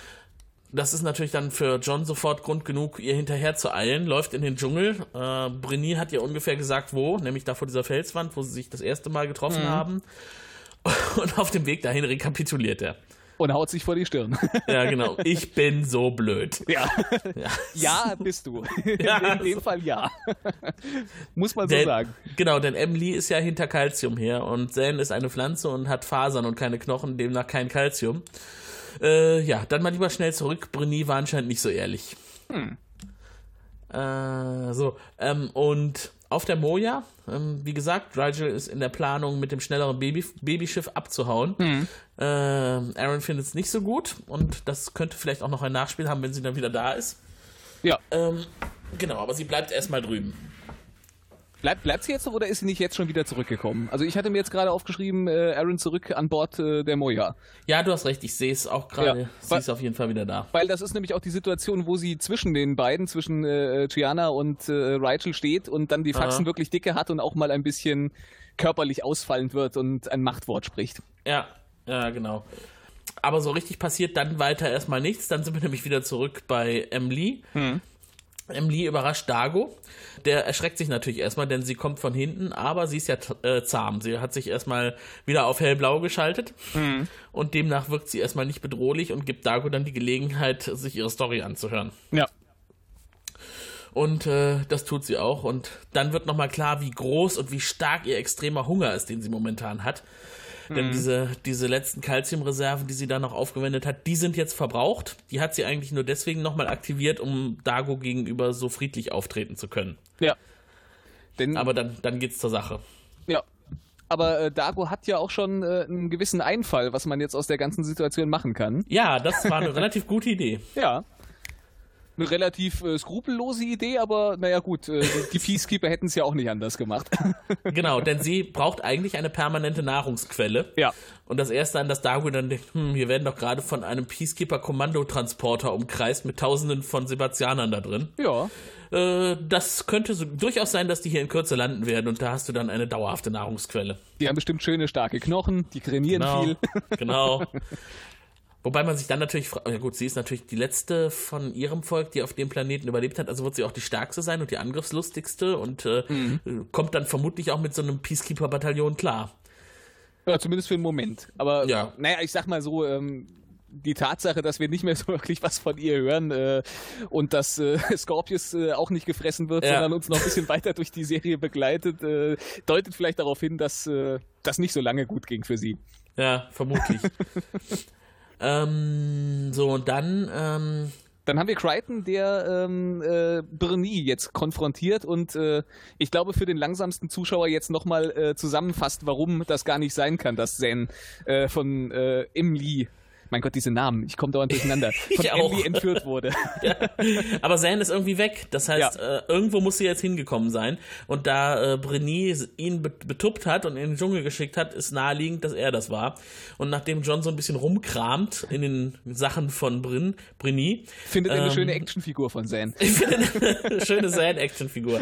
Das ist natürlich dann für John sofort Grund genug, ihr hinterher zu eilen, läuft in den Dschungel. Äh, Brini hat ihr ungefähr gesagt, wo, nämlich da vor dieser Felswand, wo sie sich das erste Mal getroffen haben. [laughs] Und auf dem Weg dahin rekapituliert er. Und haut sich vor die Stirn. [laughs] Ja, genau. Ich bin so blöd. ja. Ja. Ja, bist du. [laughs] Ja. In dem Fall ja. Muss man so Denn, sagen. genau, denn Emily ist ja hinter Calcium her und Zen ist eine Pflanze und hat Fasern und keine Knochen, demnach kein Calcium. Äh, ja, dann mal lieber schnell zurück. Bruni war anscheinend nicht so ehrlich. Äh, so, ähm, und auf der Moja, ähm, wie gesagt, Rigel ist in der Planung, mit dem schnelleren Baby Babyschiff abzuhauen. Äh, Aaron findet es nicht so gut und das könnte vielleicht auch noch ein Nachspiel haben, wenn sie dann wieder da ist. Ja. Ähm, genau, aber sie bleibt erstmal drüben. Bleibt, bleibt sie jetzt noch oder ist sie nicht jetzt schon wieder zurückgekommen? Also ich hatte mir jetzt gerade aufgeschrieben, äh, Aaron zurück an Bord äh, der Moja. Ja, du hast recht, ich sehe es auch gerade. Ja, sie weil- ist auf jeden Fall wieder da. Weil das ist nämlich auch die Situation, wo sie zwischen den beiden, zwischen äh, Gianna und äh, Rachel steht und dann die Faxen Aha. wirklich dicke hat und auch mal ein bisschen körperlich ausfallend wird und ein Machtwort spricht. Ja, ja, genau. Aber so richtig passiert dann weiter erstmal nichts. Dann sind wir nämlich wieder zurück bei Emily. Emily überrascht Dago. Der erschreckt sich natürlich erstmal, denn sie kommt von hinten, aber sie ist ja äh, zahm. Sie hat sich erstmal wieder auf hellblau geschaltet und demnach wirkt sie erstmal nicht bedrohlich und gibt Dago dann die Gelegenheit, sich ihre Story anzuhören. Ja. Und äh, das tut sie auch. Und dann wird nochmal klar, wie groß und wie stark ihr extremer Hunger ist, den sie momentan hat. Denn diese, diese letzten Kalziumreserven, die sie da noch aufgewendet hat, die sind jetzt verbraucht. Die hat sie eigentlich nur deswegen nochmal aktiviert, um Dago gegenüber so friedlich auftreten zu können. Ja. Denn, Aber dann, dann geht's zur Sache. ja. Aber äh, Dago hat ja auch schon äh, einen gewissen Einfall, was man jetzt aus der ganzen Situation machen kann. Ja, das war eine [laughs] relativ gute Idee. Ja. Eine relativ äh, skrupellose Idee, aber naja gut, äh, die, Peacekeeper hätten es ja auch nicht anders gemacht. [laughs] Genau, denn sie braucht eigentlich eine permanente Nahrungsquelle. Ja. Und das erste, an das Dago dann denkt, hm, wir werden doch gerade von einem Peacekeeper-Kommandotransporter umkreist mit tausenden von Sebastianern da drin. ja. Äh, das könnte so, durchaus sein, dass die hier in Kürze landen werden und da hast du dann eine dauerhafte Nahrungsquelle. Die haben bestimmt schöne, starke Knochen, die trainieren Genau. viel. genau. [laughs] Wobei man sich dann natürlich fragt, ja gut, sie ist natürlich die letzte von ihrem Volk, die auf dem Planeten überlebt hat, also wird sie auch die stärkste sein und die angriffslustigste und äh, kommt dann vermutlich auch mit so einem Peacekeeper-Bataillon klar. Ja, zumindest für einen Moment. Aber Ja. naja, ich sag mal so, ähm, die Tatsache, dass wir nicht mehr [laughs] so wirklich was von ihr hören äh, und dass äh, [laughs] Scorpius äh, auch nicht gefressen wird, Ja. sondern uns noch ein bisschen weiter durch die Serie begleitet, äh, deutet vielleicht darauf hin, dass äh, das nicht so lange gut ging für sie. Ja, vermutlich. [laughs] ähm, so, und dann, ähm, Dann haben wir Crichton, der ähm, äh, Bernie jetzt konfrontiert und äh, ich glaube für den langsamsten Zuschauer jetzt nochmal äh, zusammenfasst, warum das gar nicht sein kann, dass Zen äh, von äh, Emily, mein Gott, diese Namen, ich komme dauernd durcheinander, [laughs] von Ich auch. Emily entführt wurde. [laughs] aber Zane ist irgendwie weg. Das heißt, Ja. äh, irgendwo muss sie jetzt hingekommen sein. Und da äh, Breny ihn be betuppt hat und in den Dschungel geschickt hat, ist naheliegend, dass er das war. Und nachdem John so ein bisschen rumkramt in den Sachen von Bryn, Breny, Findet eine Ähm, schöne Actionfigur von Zen. [laughs] ich finde eine schöne Zane-Action-Figur.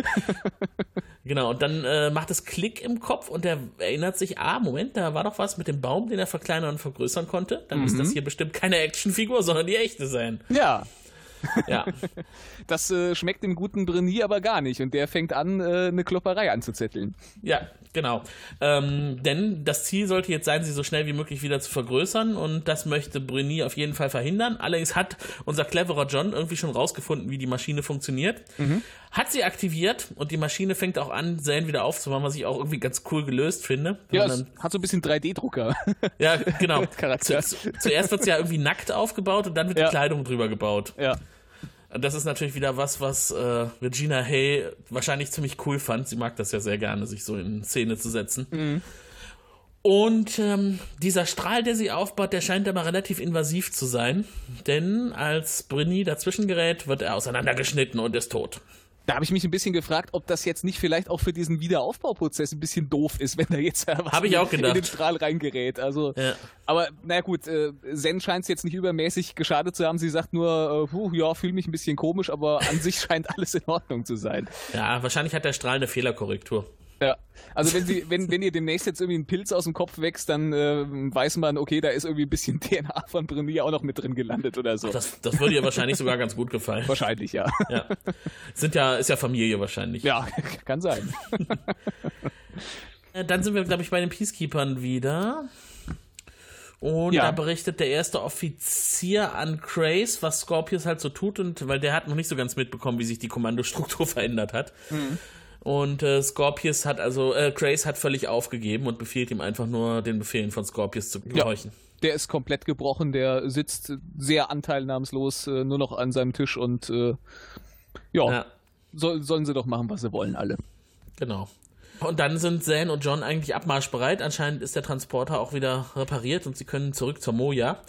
Genau, und dann äh, macht es Klick im Kopf und er erinnert sich, ah, Moment, da war doch was mit dem Baum, den er verkleinern und vergrößern konnte. Dann ist das hier bestimmt keine Actionfigur, sondern die echte sein. Ja, Ja. [laughs] Das äh, schmeckt dem guten Brenier aber gar nicht und der fängt an, äh, eine Klopperei anzuzetteln. Ja, genau. Ähm, denn das Ziel sollte jetzt sein, sie so schnell wie möglich wieder zu vergrößern und das möchte Bruni auf jeden Fall verhindern. Allerdings hat unser cleverer John irgendwie schon rausgefunden, wie die Maschine funktioniert. Mhm. Hat sie aktiviert und die Maschine fängt auch an, Zane wieder aufzumachen, was ich auch irgendwie ganz cool gelöst finde. Ja, es hat so ein bisschen 3D-Drucker. [laughs] Ja, genau. [laughs] Zu, zu, zuerst wird sie ja irgendwie nackt aufgebaut und dann wird ja. die Kleidung drüber gebaut. Ja. Das ist natürlich wieder was, was äh, Regina Hay wahrscheinlich ziemlich cool fand. Sie mag das ja sehr gerne, sich so in Szene zu setzen. Mhm. Und ähm, dieser Strahl, der sie aufbaut, der scheint aber relativ invasiv zu sein. Denn als Brinny dazwischen gerät, wird er auseinandergeschnitten und ist tot. Da habe ich mich ein bisschen gefragt, ob das jetzt nicht vielleicht auch für diesen Wiederaufbauprozess ein bisschen doof ist, [laughs] wenn da jetzt was ich auch gedacht. in den Strahl reingerät. Also, ja. aber naja gut, äh, Zen scheint es jetzt nicht übermäßig geschadet zu haben. Sie sagt nur, äh, puh, ja, fühle mich ein bisschen komisch, aber an sich [laughs] scheint alles in Ordnung zu sein. Ja, wahrscheinlich hat der Strahl eine Fehlerkorrektur. Ja. Also wenn sie, [laughs] wenn, wenn ihr demnächst jetzt irgendwie ein Pilz aus dem Kopf wächst, dann äh, weiß man, okay, da ist irgendwie ein bisschen [laughs] DNA von Brenier auch noch mit drin gelandet oder so. Das, das würde ihr wahrscheinlich sogar ganz gut gefallen. Wahrscheinlich, ja. ja. Sind ja, ist ja Familie wahrscheinlich. Ja, [laughs] kann sein. Äh, dann sind wir, glaube ich, bei den Peacekeepers wieder. Und ja. da berichtet der erste Offizier an Craze, was Scorpius halt so tut, und weil der hat noch nicht so ganz mitbekommen, wie sich die Kommandostruktur verändert hat. Mhm. Und äh, Scorpius hat also, äh, Grace hat völlig aufgegeben und befiehlt ihm einfach nur, den Befehlen von Scorpius zu gehorchen. Ja, der ist komplett gebrochen, der sitzt sehr anteilnahmslos äh, nur noch an seinem Tisch und äh, ja, ja. So, sollen sie doch machen, was sie wollen, alle. Genau. Und dann sind Zane und John eigentlich abmarschbereit. Anscheinend ist der Transporter auch wieder repariert und sie können zurück zur Moja.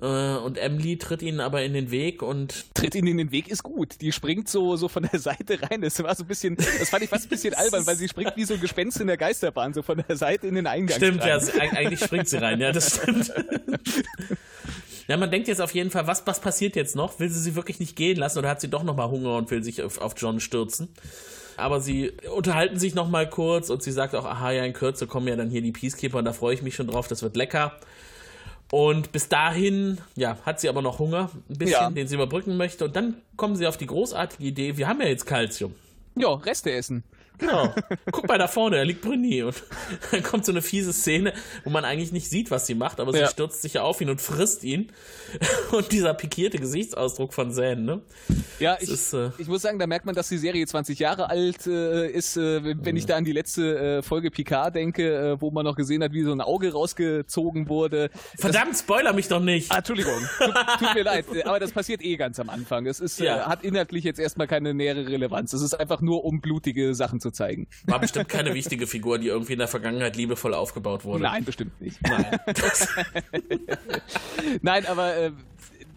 Äh, und Emily tritt ihnen aber in den Weg und. Tritt ihnen in den Weg ist gut. Die springt so, so von der [laughs] Seite rein. Das war so ein bisschen, das fand ich fast ein bisschen [laughs] albern, weil sie springt wie so ein Gespenst in der Geisterbahn, so von der Seite in den Eingang. Stimmt, rein. ja, eigentlich springt sie rein, ja, das stimmt. [laughs] Ja, man denkt jetzt auf jeden Fall, was, was passiert jetzt noch? Will sie sie wirklich nicht gehen lassen oder hat sie doch nochmal Hunger und will sich auf, auf John stürzen? Aber sie unterhalten sich nochmal kurz und sie sagt auch, aha, ja, in Kürze kommen ja dann hier die Peacekeeper und da freue ich mich schon drauf, das wird lecker. Und bis dahin, ja, hat sie aber noch Hunger, ein bisschen, ja. den sie überbrücken möchte. Und dann kommen sie auf die großartige Idee, wir haben ja jetzt Kalzium. Ja, Reste essen. Genau. Guck mal da vorne, da liegt Bruni. Und [laughs] dann kommt so eine fiese Szene, wo man eigentlich nicht sieht, was sie macht, aber sie ja. stürzt sich auf ihn und frisst ihn. [laughs] Und dieser pikierte Gesichtsausdruck von Zane, ne? Ja, ich, ist, äh, ich, muss sagen, da merkt man, dass die Serie 20 Jahre alt äh, ist. Äh, wenn ich da an die letzte äh, Folge Picard denke, äh, wo man noch gesehen hat, wie so ein Auge rausgezogen wurde. Verdammt, das, spoiler mich doch nicht. Ah, Entschuldigung. Tut, tut, mir leid. [laughs] Aber das passiert eh ganz am Anfang. Es ist, ja. Äh, hat inhaltlich jetzt erstmal keine nähere Relevanz. Es ist einfach nur, um blutige Sachen zu zeigen. War bestimmt keine wichtige Figur, die irgendwie in der Vergangenheit liebevoll aufgebaut wurde. Nein, bestimmt nicht. Nein, [laughs] Nein aber äh,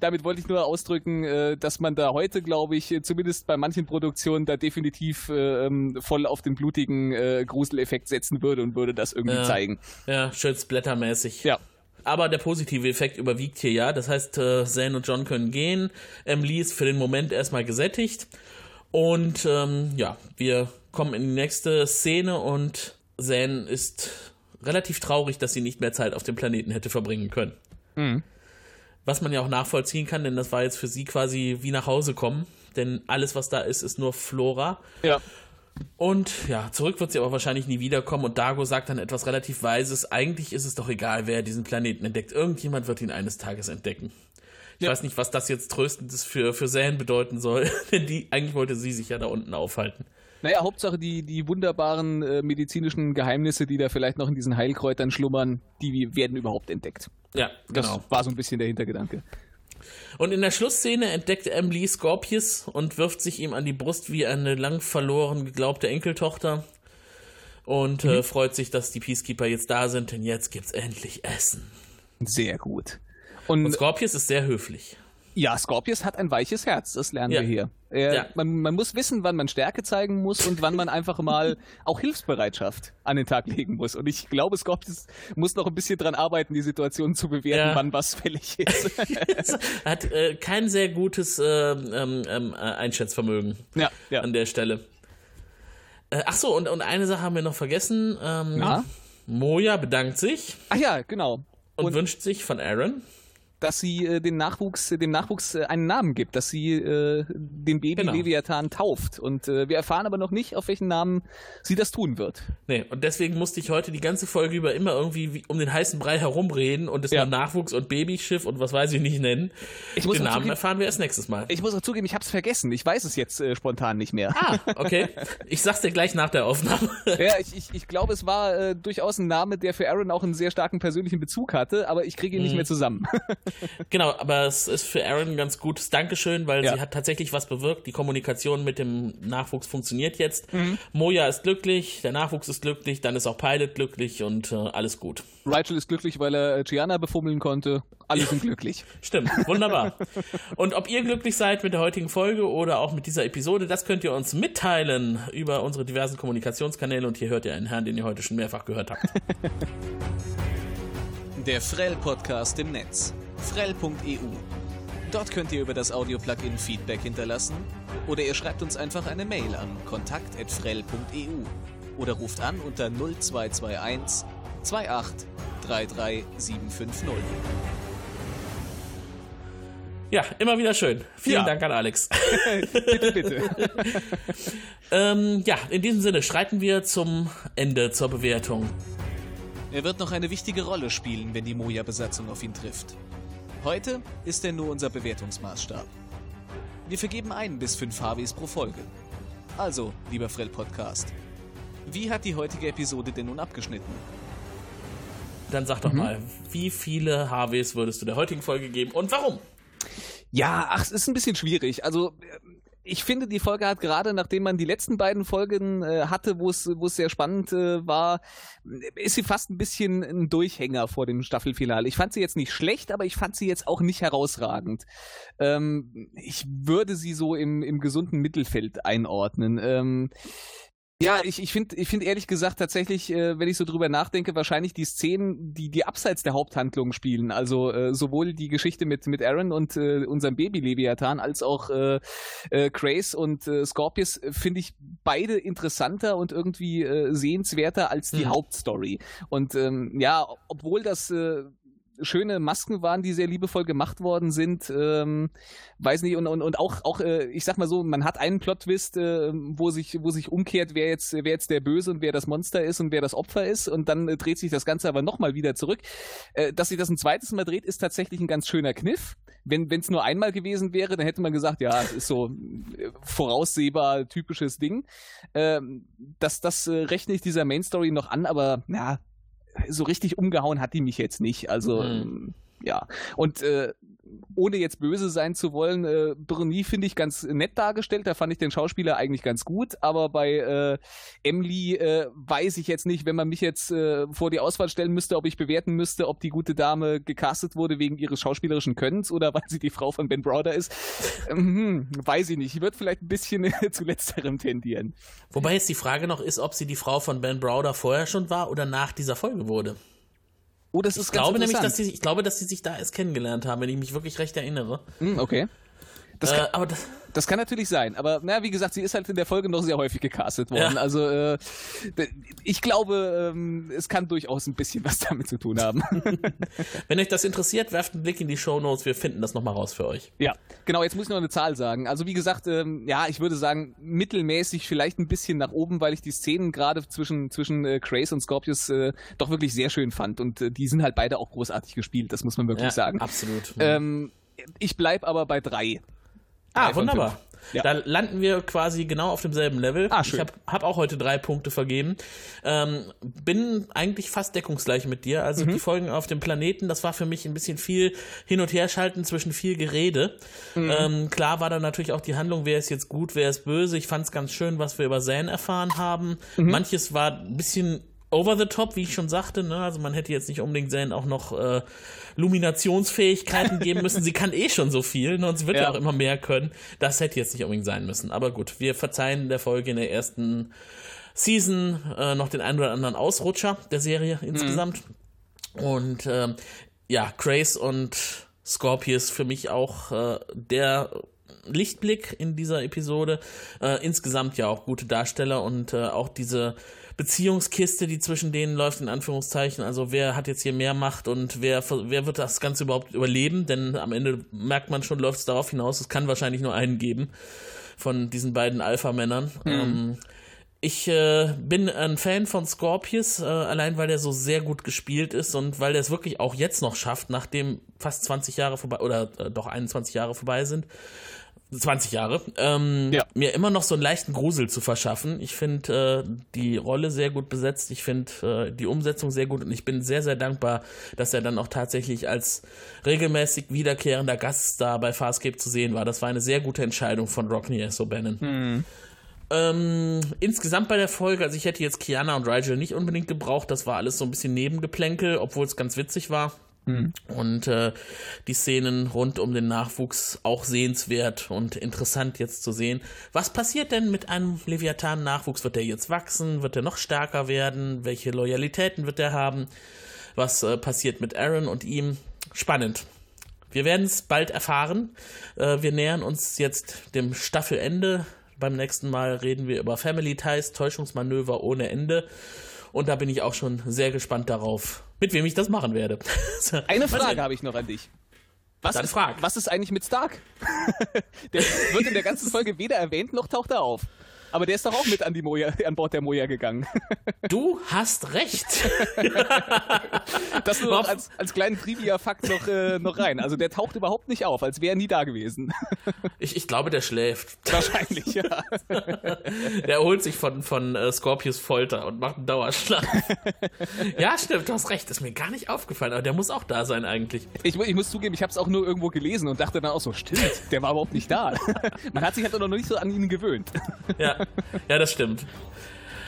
damit wollte ich nur ausdrücken, äh, dass man da heute, glaube ich, zumindest bei manchen Produktionen da definitiv äh, ähm, voll auf den blutigen äh, Gruseleffekt setzen würde und würde das irgendwie ja. zeigen. Ja, schön splattermäßig. Ja. Aber der positive Effekt überwiegt hier ja. Das heißt, äh, Zane und John können gehen. Emily ist für den Moment erstmal gesättigt. Und ähm, ja, wir kommen in die nächste Szene und Zane ist relativ traurig, dass sie nicht mehr Zeit auf dem Planeten hätte verbringen können. Mhm. Was man ja auch nachvollziehen kann, denn das war jetzt für sie quasi wie nach Hause kommen. Denn alles, was da ist, ist nur Flora. Ja. Und ja, zurück wird sie aber wahrscheinlich nie wiederkommen. Und Dago sagt dann etwas relativ Weises. Eigentlich ist es doch egal, wer diesen Planeten entdeckt. Irgendjemand wird ihn eines Tages entdecken. Ich ja. weiß nicht, was das jetzt tröstendes für, für Zane bedeuten soll, [laughs] denn die, eigentlich wollte sie sich ja da unten aufhalten. Naja, Hauptsache die, die wunderbaren äh, medizinischen Geheimnisse, die da vielleicht noch in diesen Heilkräutern schlummern, die werden überhaupt entdeckt. Ja, genau. Das war so ein bisschen der Hintergedanke. Und in der Schlussszene entdeckt Emily Scorpius und wirft sich ihm an die Brust wie eine lang verloren geglaubte Enkeltochter und äh, mhm. äh, freut sich, dass die Peacekeeper jetzt da sind, denn jetzt gibt's endlich Essen. Sehr gut. Und, und Scorpius ist sehr höflich. Ja, Scorpius hat ein weiches Herz, das lernen ja. wir hier. Er, ja. man, man, muss wissen, wann man Stärke zeigen muss und wann man einfach mal [laughs] auch Hilfsbereitschaft an den Tag legen muss. Und ich glaube, Scorpius muss noch ein bisschen dran arbeiten, die Situation zu bewerten, ja. wann was fällig ist. [laughs] er hat äh, kein sehr gutes äh, ähm, ähm, Einschätzvermögen an der Stelle. Äh, ach so, und, und eine Sache haben wir noch vergessen. Ähm, Moja bedankt sich. Ach ja, genau. Und, und wünscht sich von Aaron dass sie äh, den Nachwuchs, dem Nachwuchs äh, einen Namen gibt, dass sie äh, den Baby genau. Leviathan tauft. Und äh, wir erfahren aber noch nicht, auf welchen Namen sie das tun wird. Nee, und deswegen musste ich heute die ganze Folge über immer irgendwie wie, um den heißen Brei herumreden und es ja. mal Nachwuchs und Babyschiff und was weiß ich nicht nennen. Ich den Namen zugeben, erfahren wir erst nächstes Mal. Ich muss auch zugeben, ich habe es vergessen. Ich weiß es jetzt äh, spontan nicht mehr. Ah, [laughs] okay. Ich sag's dir gleich nach der Aufnahme. ja, ich, ich, ich glaube, es war äh, durchaus ein Name, der für Aaron auch einen sehr starken persönlichen Bezug hatte, aber ich kriege ihn mhm. nicht mehr zusammen. [laughs] genau, aber es ist für Aaron ein ganz gutes Dankeschön, weil ja. sie hat tatsächlich was bewirkt. Die Kommunikation mit dem Nachwuchs funktioniert jetzt. Mhm. Moja ist glücklich, der Nachwuchs ist glücklich, dann ist auch Pilot glücklich und äh, alles gut. Rachel ist glücklich, weil er äh, Gianna befummeln konnte. Alle sind [laughs] glücklich. Stimmt, wunderbar. Und ob ihr glücklich seid mit der heutigen Folge oder auch mit dieser Episode, das könnt ihr uns mitteilen über unsere diversen Kommunikationskanäle und hier hört ihr einen Herrn, den ihr heute schon mehrfach gehört habt. [laughs] Der Frell-Podcast im Netz. Frell.eu. Dort könnt ihr über das Audio-Plugin Feedback hinterlassen oder ihr schreibt uns einfach eine Mail an kontakt.frell.eu oder ruft an unter 0221 28 33 750. Ja, immer wieder schön. Vielen ja. Dank an Alex. [laughs] bitte, bitte. [laughs] ähm, ja, in diesem Sinne schreiten wir zum Ende zur Bewertung. Er wird noch eine wichtige Rolle spielen, wenn die Moja-Besatzung auf ihn trifft. Heute ist er nur unser Bewertungsmaßstab. Wir vergeben ein bis fünf HWs pro Folge. Also, lieber Frell Podcast, wie hat die heutige Episode denn nun abgeschnitten? Dann sag doch mhm. mal, wie viele HWs würdest du der heutigen Folge geben und warum? Ja, ach, es ist ein bisschen schwierig. Also ich finde, die Folge hat gerade, nachdem man die letzten beiden Folgen äh, hatte, wo es sehr spannend äh, war, ist sie fast ein bisschen ein Durchhänger vor dem Staffelfinale. Ich fand sie jetzt nicht schlecht, aber ich fand sie jetzt auch nicht herausragend. Ähm, ich würde sie so im, im gesunden Mittelfeld einordnen. Ähm, ja, ich, ich finde ich find ehrlich gesagt tatsächlich, äh, wenn ich so drüber nachdenke, wahrscheinlich die Szenen, die, die abseits der Haupthandlung spielen, also äh, sowohl die Geschichte mit, mit Aaron und äh, unserem Baby Leviathan, als auch äh, äh, Grace und äh, Scorpius, finde ich beide interessanter und irgendwie äh, sehenswerter als die mhm. Hauptstory. Und ähm, ja, obwohl das äh, schöne Masken waren, die sehr liebevoll gemacht worden sind. Ähm, weiß nicht, und, und, und auch, auch äh, ich sag mal so, man hat einen Plot-Twist, äh, wo, sich, wo sich umkehrt, wer jetzt, wer jetzt der Böse und wer das Monster ist und wer das Opfer ist. Und dann äh, dreht sich das Ganze aber nochmal wieder zurück. Äh, dass sich das ein zweites Mal dreht, ist tatsächlich ein ganz schöner Kniff. Wenn es nur einmal gewesen wäre, dann hätte man gesagt, ja, es ist so äh, voraussehbar typisches Ding. Ähm, das das äh, rechne ich dieser Main Story noch an, aber ja, so richtig umgehauen hat die mich jetzt nicht. Also mhm. Ähm, ja. Und äh, ohne jetzt böse sein zu wollen, äh, Bruni finde ich ganz nett dargestellt. Da fand ich den Schauspieler eigentlich ganz gut. Aber bei äh, Emily äh, weiß ich jetzt nicht, wenn man mich jetzt äh, vor die Auswahl stellen müsste, ob ich bewerten müsste, ob die gute Dame gecastet wurde wegen ihres schauspielerischen Könnens oder weil sie die Frau von Ben Browder ist. Ähm, weiß ich nicht. Ich würde vielleicht ein bisschen [laughs] zu letzterem tendieren. Wobei jetzt die Frage noch ist, ob sie die Frau von Ben Browder vorher schon war oder nach dieser Folge wurde. Oh, das ist ich glaube nämlich, dass sie, ich glaube, dass sie sich da erst kennengelernt haben, wenn ich mich wirklich recht erinnere. Hm, okay. Das äh, kann, aber das, das, kann natürlich sein. Aber naja, wie gesagt, sie ist halt in der Folge noch sehr häufig gecastet worden. Ja. Also äh, ich glaube, ähm, es kann durchaus ein bisschen was damit zu tun haben. [laughs] Wenn euch das interessiert, werft einen Blick in die Show Notes. Wir finden das nochmal raus für euch. Ja, genau. Jetzt muss ich noch eine Zahl sagen. Also wie gesagt, ähm, ja, ich würde sagen mittelmäßig, vielleicht ein bisschen nach oben, weil ich die Szenen gerade zwischen zwischen äh, Grace und Scorpius äh, doch wirklich sehr schön fand. Und äh, die sind halt beide auch großartig gespielt. Das muss man wirklich ja, sagen. Absolut. Ähm, ich bleibe aber bei drei. Ah, wunderbar. Ja. Da landen wir quasi genau auf demselben Level. Ah, schön. Ich habe hab auch heute drei Punkte vergeben. Ähm, bin eigentlich fast deckungsgleich mit dir. Also mhm. die Folgen auf dem Planeten, das war für mich ein bisschen viel hin und her schalten zwischen viel Gerede. Mhm. Ähm, klar war da natürlich auch die Handlung, wer ist jetzt gut, wer ist böse. Ich fand es ganz schön, was wir über Zane erfahren haben. Mhm. Manches war ein bisschen over the top, wie ich schon sagte. Ne? Also man hätte jetzt nicht unbedingt Zane auch noch äh, Luminationsfähigkeiten geben müssen. Sie kann eh schon so viel ne? und sie wird ja. ja auch immer mehr können. Das hätte jetzt nicht unbedingt sein müssen. Aber gut, wir verzeihen der Folge in der ersten Season äh, noch den einen oder anderen Ausrutscher der Serie mhm. insgesamt. Mhm. Und ähm, ja, Grace und Scorpius für mich auch äh, der Lichtblick in dieser Episode. Äh, insgesamt ja auch gute Darsteller und äh, auch diese Beziehungskiste, die zwischen denen läuft, in Anführungszeichen. Also wer hat jetzt hier mehr Macht und wer, wer wird das Ganze überhaupt überleben? Denn am Ende merkt man schon, läuft es darauf hinaus, es kann wahrscheinlich nur einen geben von diesen beiden Alpha-Männern. Mhm. Ähm, ich äh, bin ein Fan von Scorpius, äh, allein weil der so sehr gut gespielt ist und weil der es wirklich auch jetzt noch schafft, nachdem fast 20 Jahre vorbei oder äh, doch 21 Jahre vorbei sind, 20 Jahre, ähm, ja. mir immer noch so einen leichten Grusel zu verschaffen. Ich finde äh, die Rolle sehr gut besetzt, ich finde äh, die Umsetzung sehr gut und ich bin sehr, sehr dankbar, dass er dann auch tatsächlich als regelmäßig wiederkehrender Gaststar bei Farscape zu sehen war. Das war eine sehr gute Entscheidung von Rockney S. O'Bannon. Hm. Ähm, insgesamt bei der Folge, also ich hätte jetzt Kiana und Rigel nicht unbedingt gebraucht, das war alles so ein bisschen Nebengeplänkel, obwohl es ganz witzig war. Mhm. Und äh, die Szenen rund um den Nachwuchs auch sehenswert und interessant jetzt zu sehen. Was passiert denn mit einem Leviathan-Nachwuchs? Wird der jetzt wachsen? Wird er noch stärker werden? Welche Loyalitäten wird er haben? Was äh, passiert mit Aaron und ihm? Spannend. Wir werden es bald erfahren. Äh, wir nähern uns jetzt dem Staffelende. Beim nächsten Mal reden wir über Family Ties, Täuschungsmanöver ohne Ende. Und da bin ich auch schon sehr gespannt darauf, mit wem ich das machen werde. [laughs] Eine Frage habe ich noch an dich. Was ist, was ist eigentlich mit Stark? [laughs] der wird in der ganzen Folge weder erwähnt noch taucht er auf. Aber der ist doch auch mit an, die Moja, [laughs] an Bord der Moja gegangen. [laughs] Du hast recht. [laughs] das nur als, als kleinen Trivia-Fakt noch, äh, noch rein. Also der taucht überhaupt nicht auf, als wäre er nie da gewesen. Ich, ich glaube, der schläft. Wahrscheinlich, ja. Der erholt sich von, von uh, Scorpius Folter und macht einen Dauerschlag. ja, stimmt, du hast recht. Ist mir gar nicht aufgefallen, aber der muss auch da sein eigentlich. Ich, ich muss zugeben, ich habe es auch nur irgendwo gelesen und dachte dann auch so, stimmt, der war überhaupt nicht da. Man hat sich halt noch nicht so an ihn gewöhnt. Ja, [laughs] ja, das stimmt.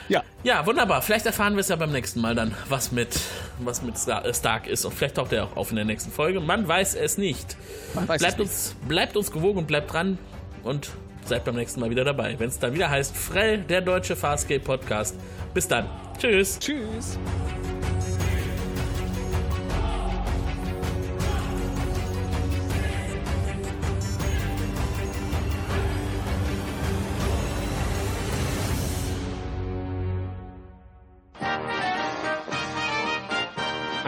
Ja. Ja, wunderbar. Vielleicht erfahren wir es ja beim nächsten Mal dann, was mit, was mit äh, Stark ist. Und vielleicht taucht er auch auf in der nächsten Folge. Man weiß es nicht. Weiß bleibt, es uns, nicht. bleibt uns gewogen und bleibt dran. Und seid beim nächsten Mal wieder dabei. Wenn es dann wieder heißt, Frell, der deutsche Farscape Podcast. Bis dann. Tschüss. Tschüss.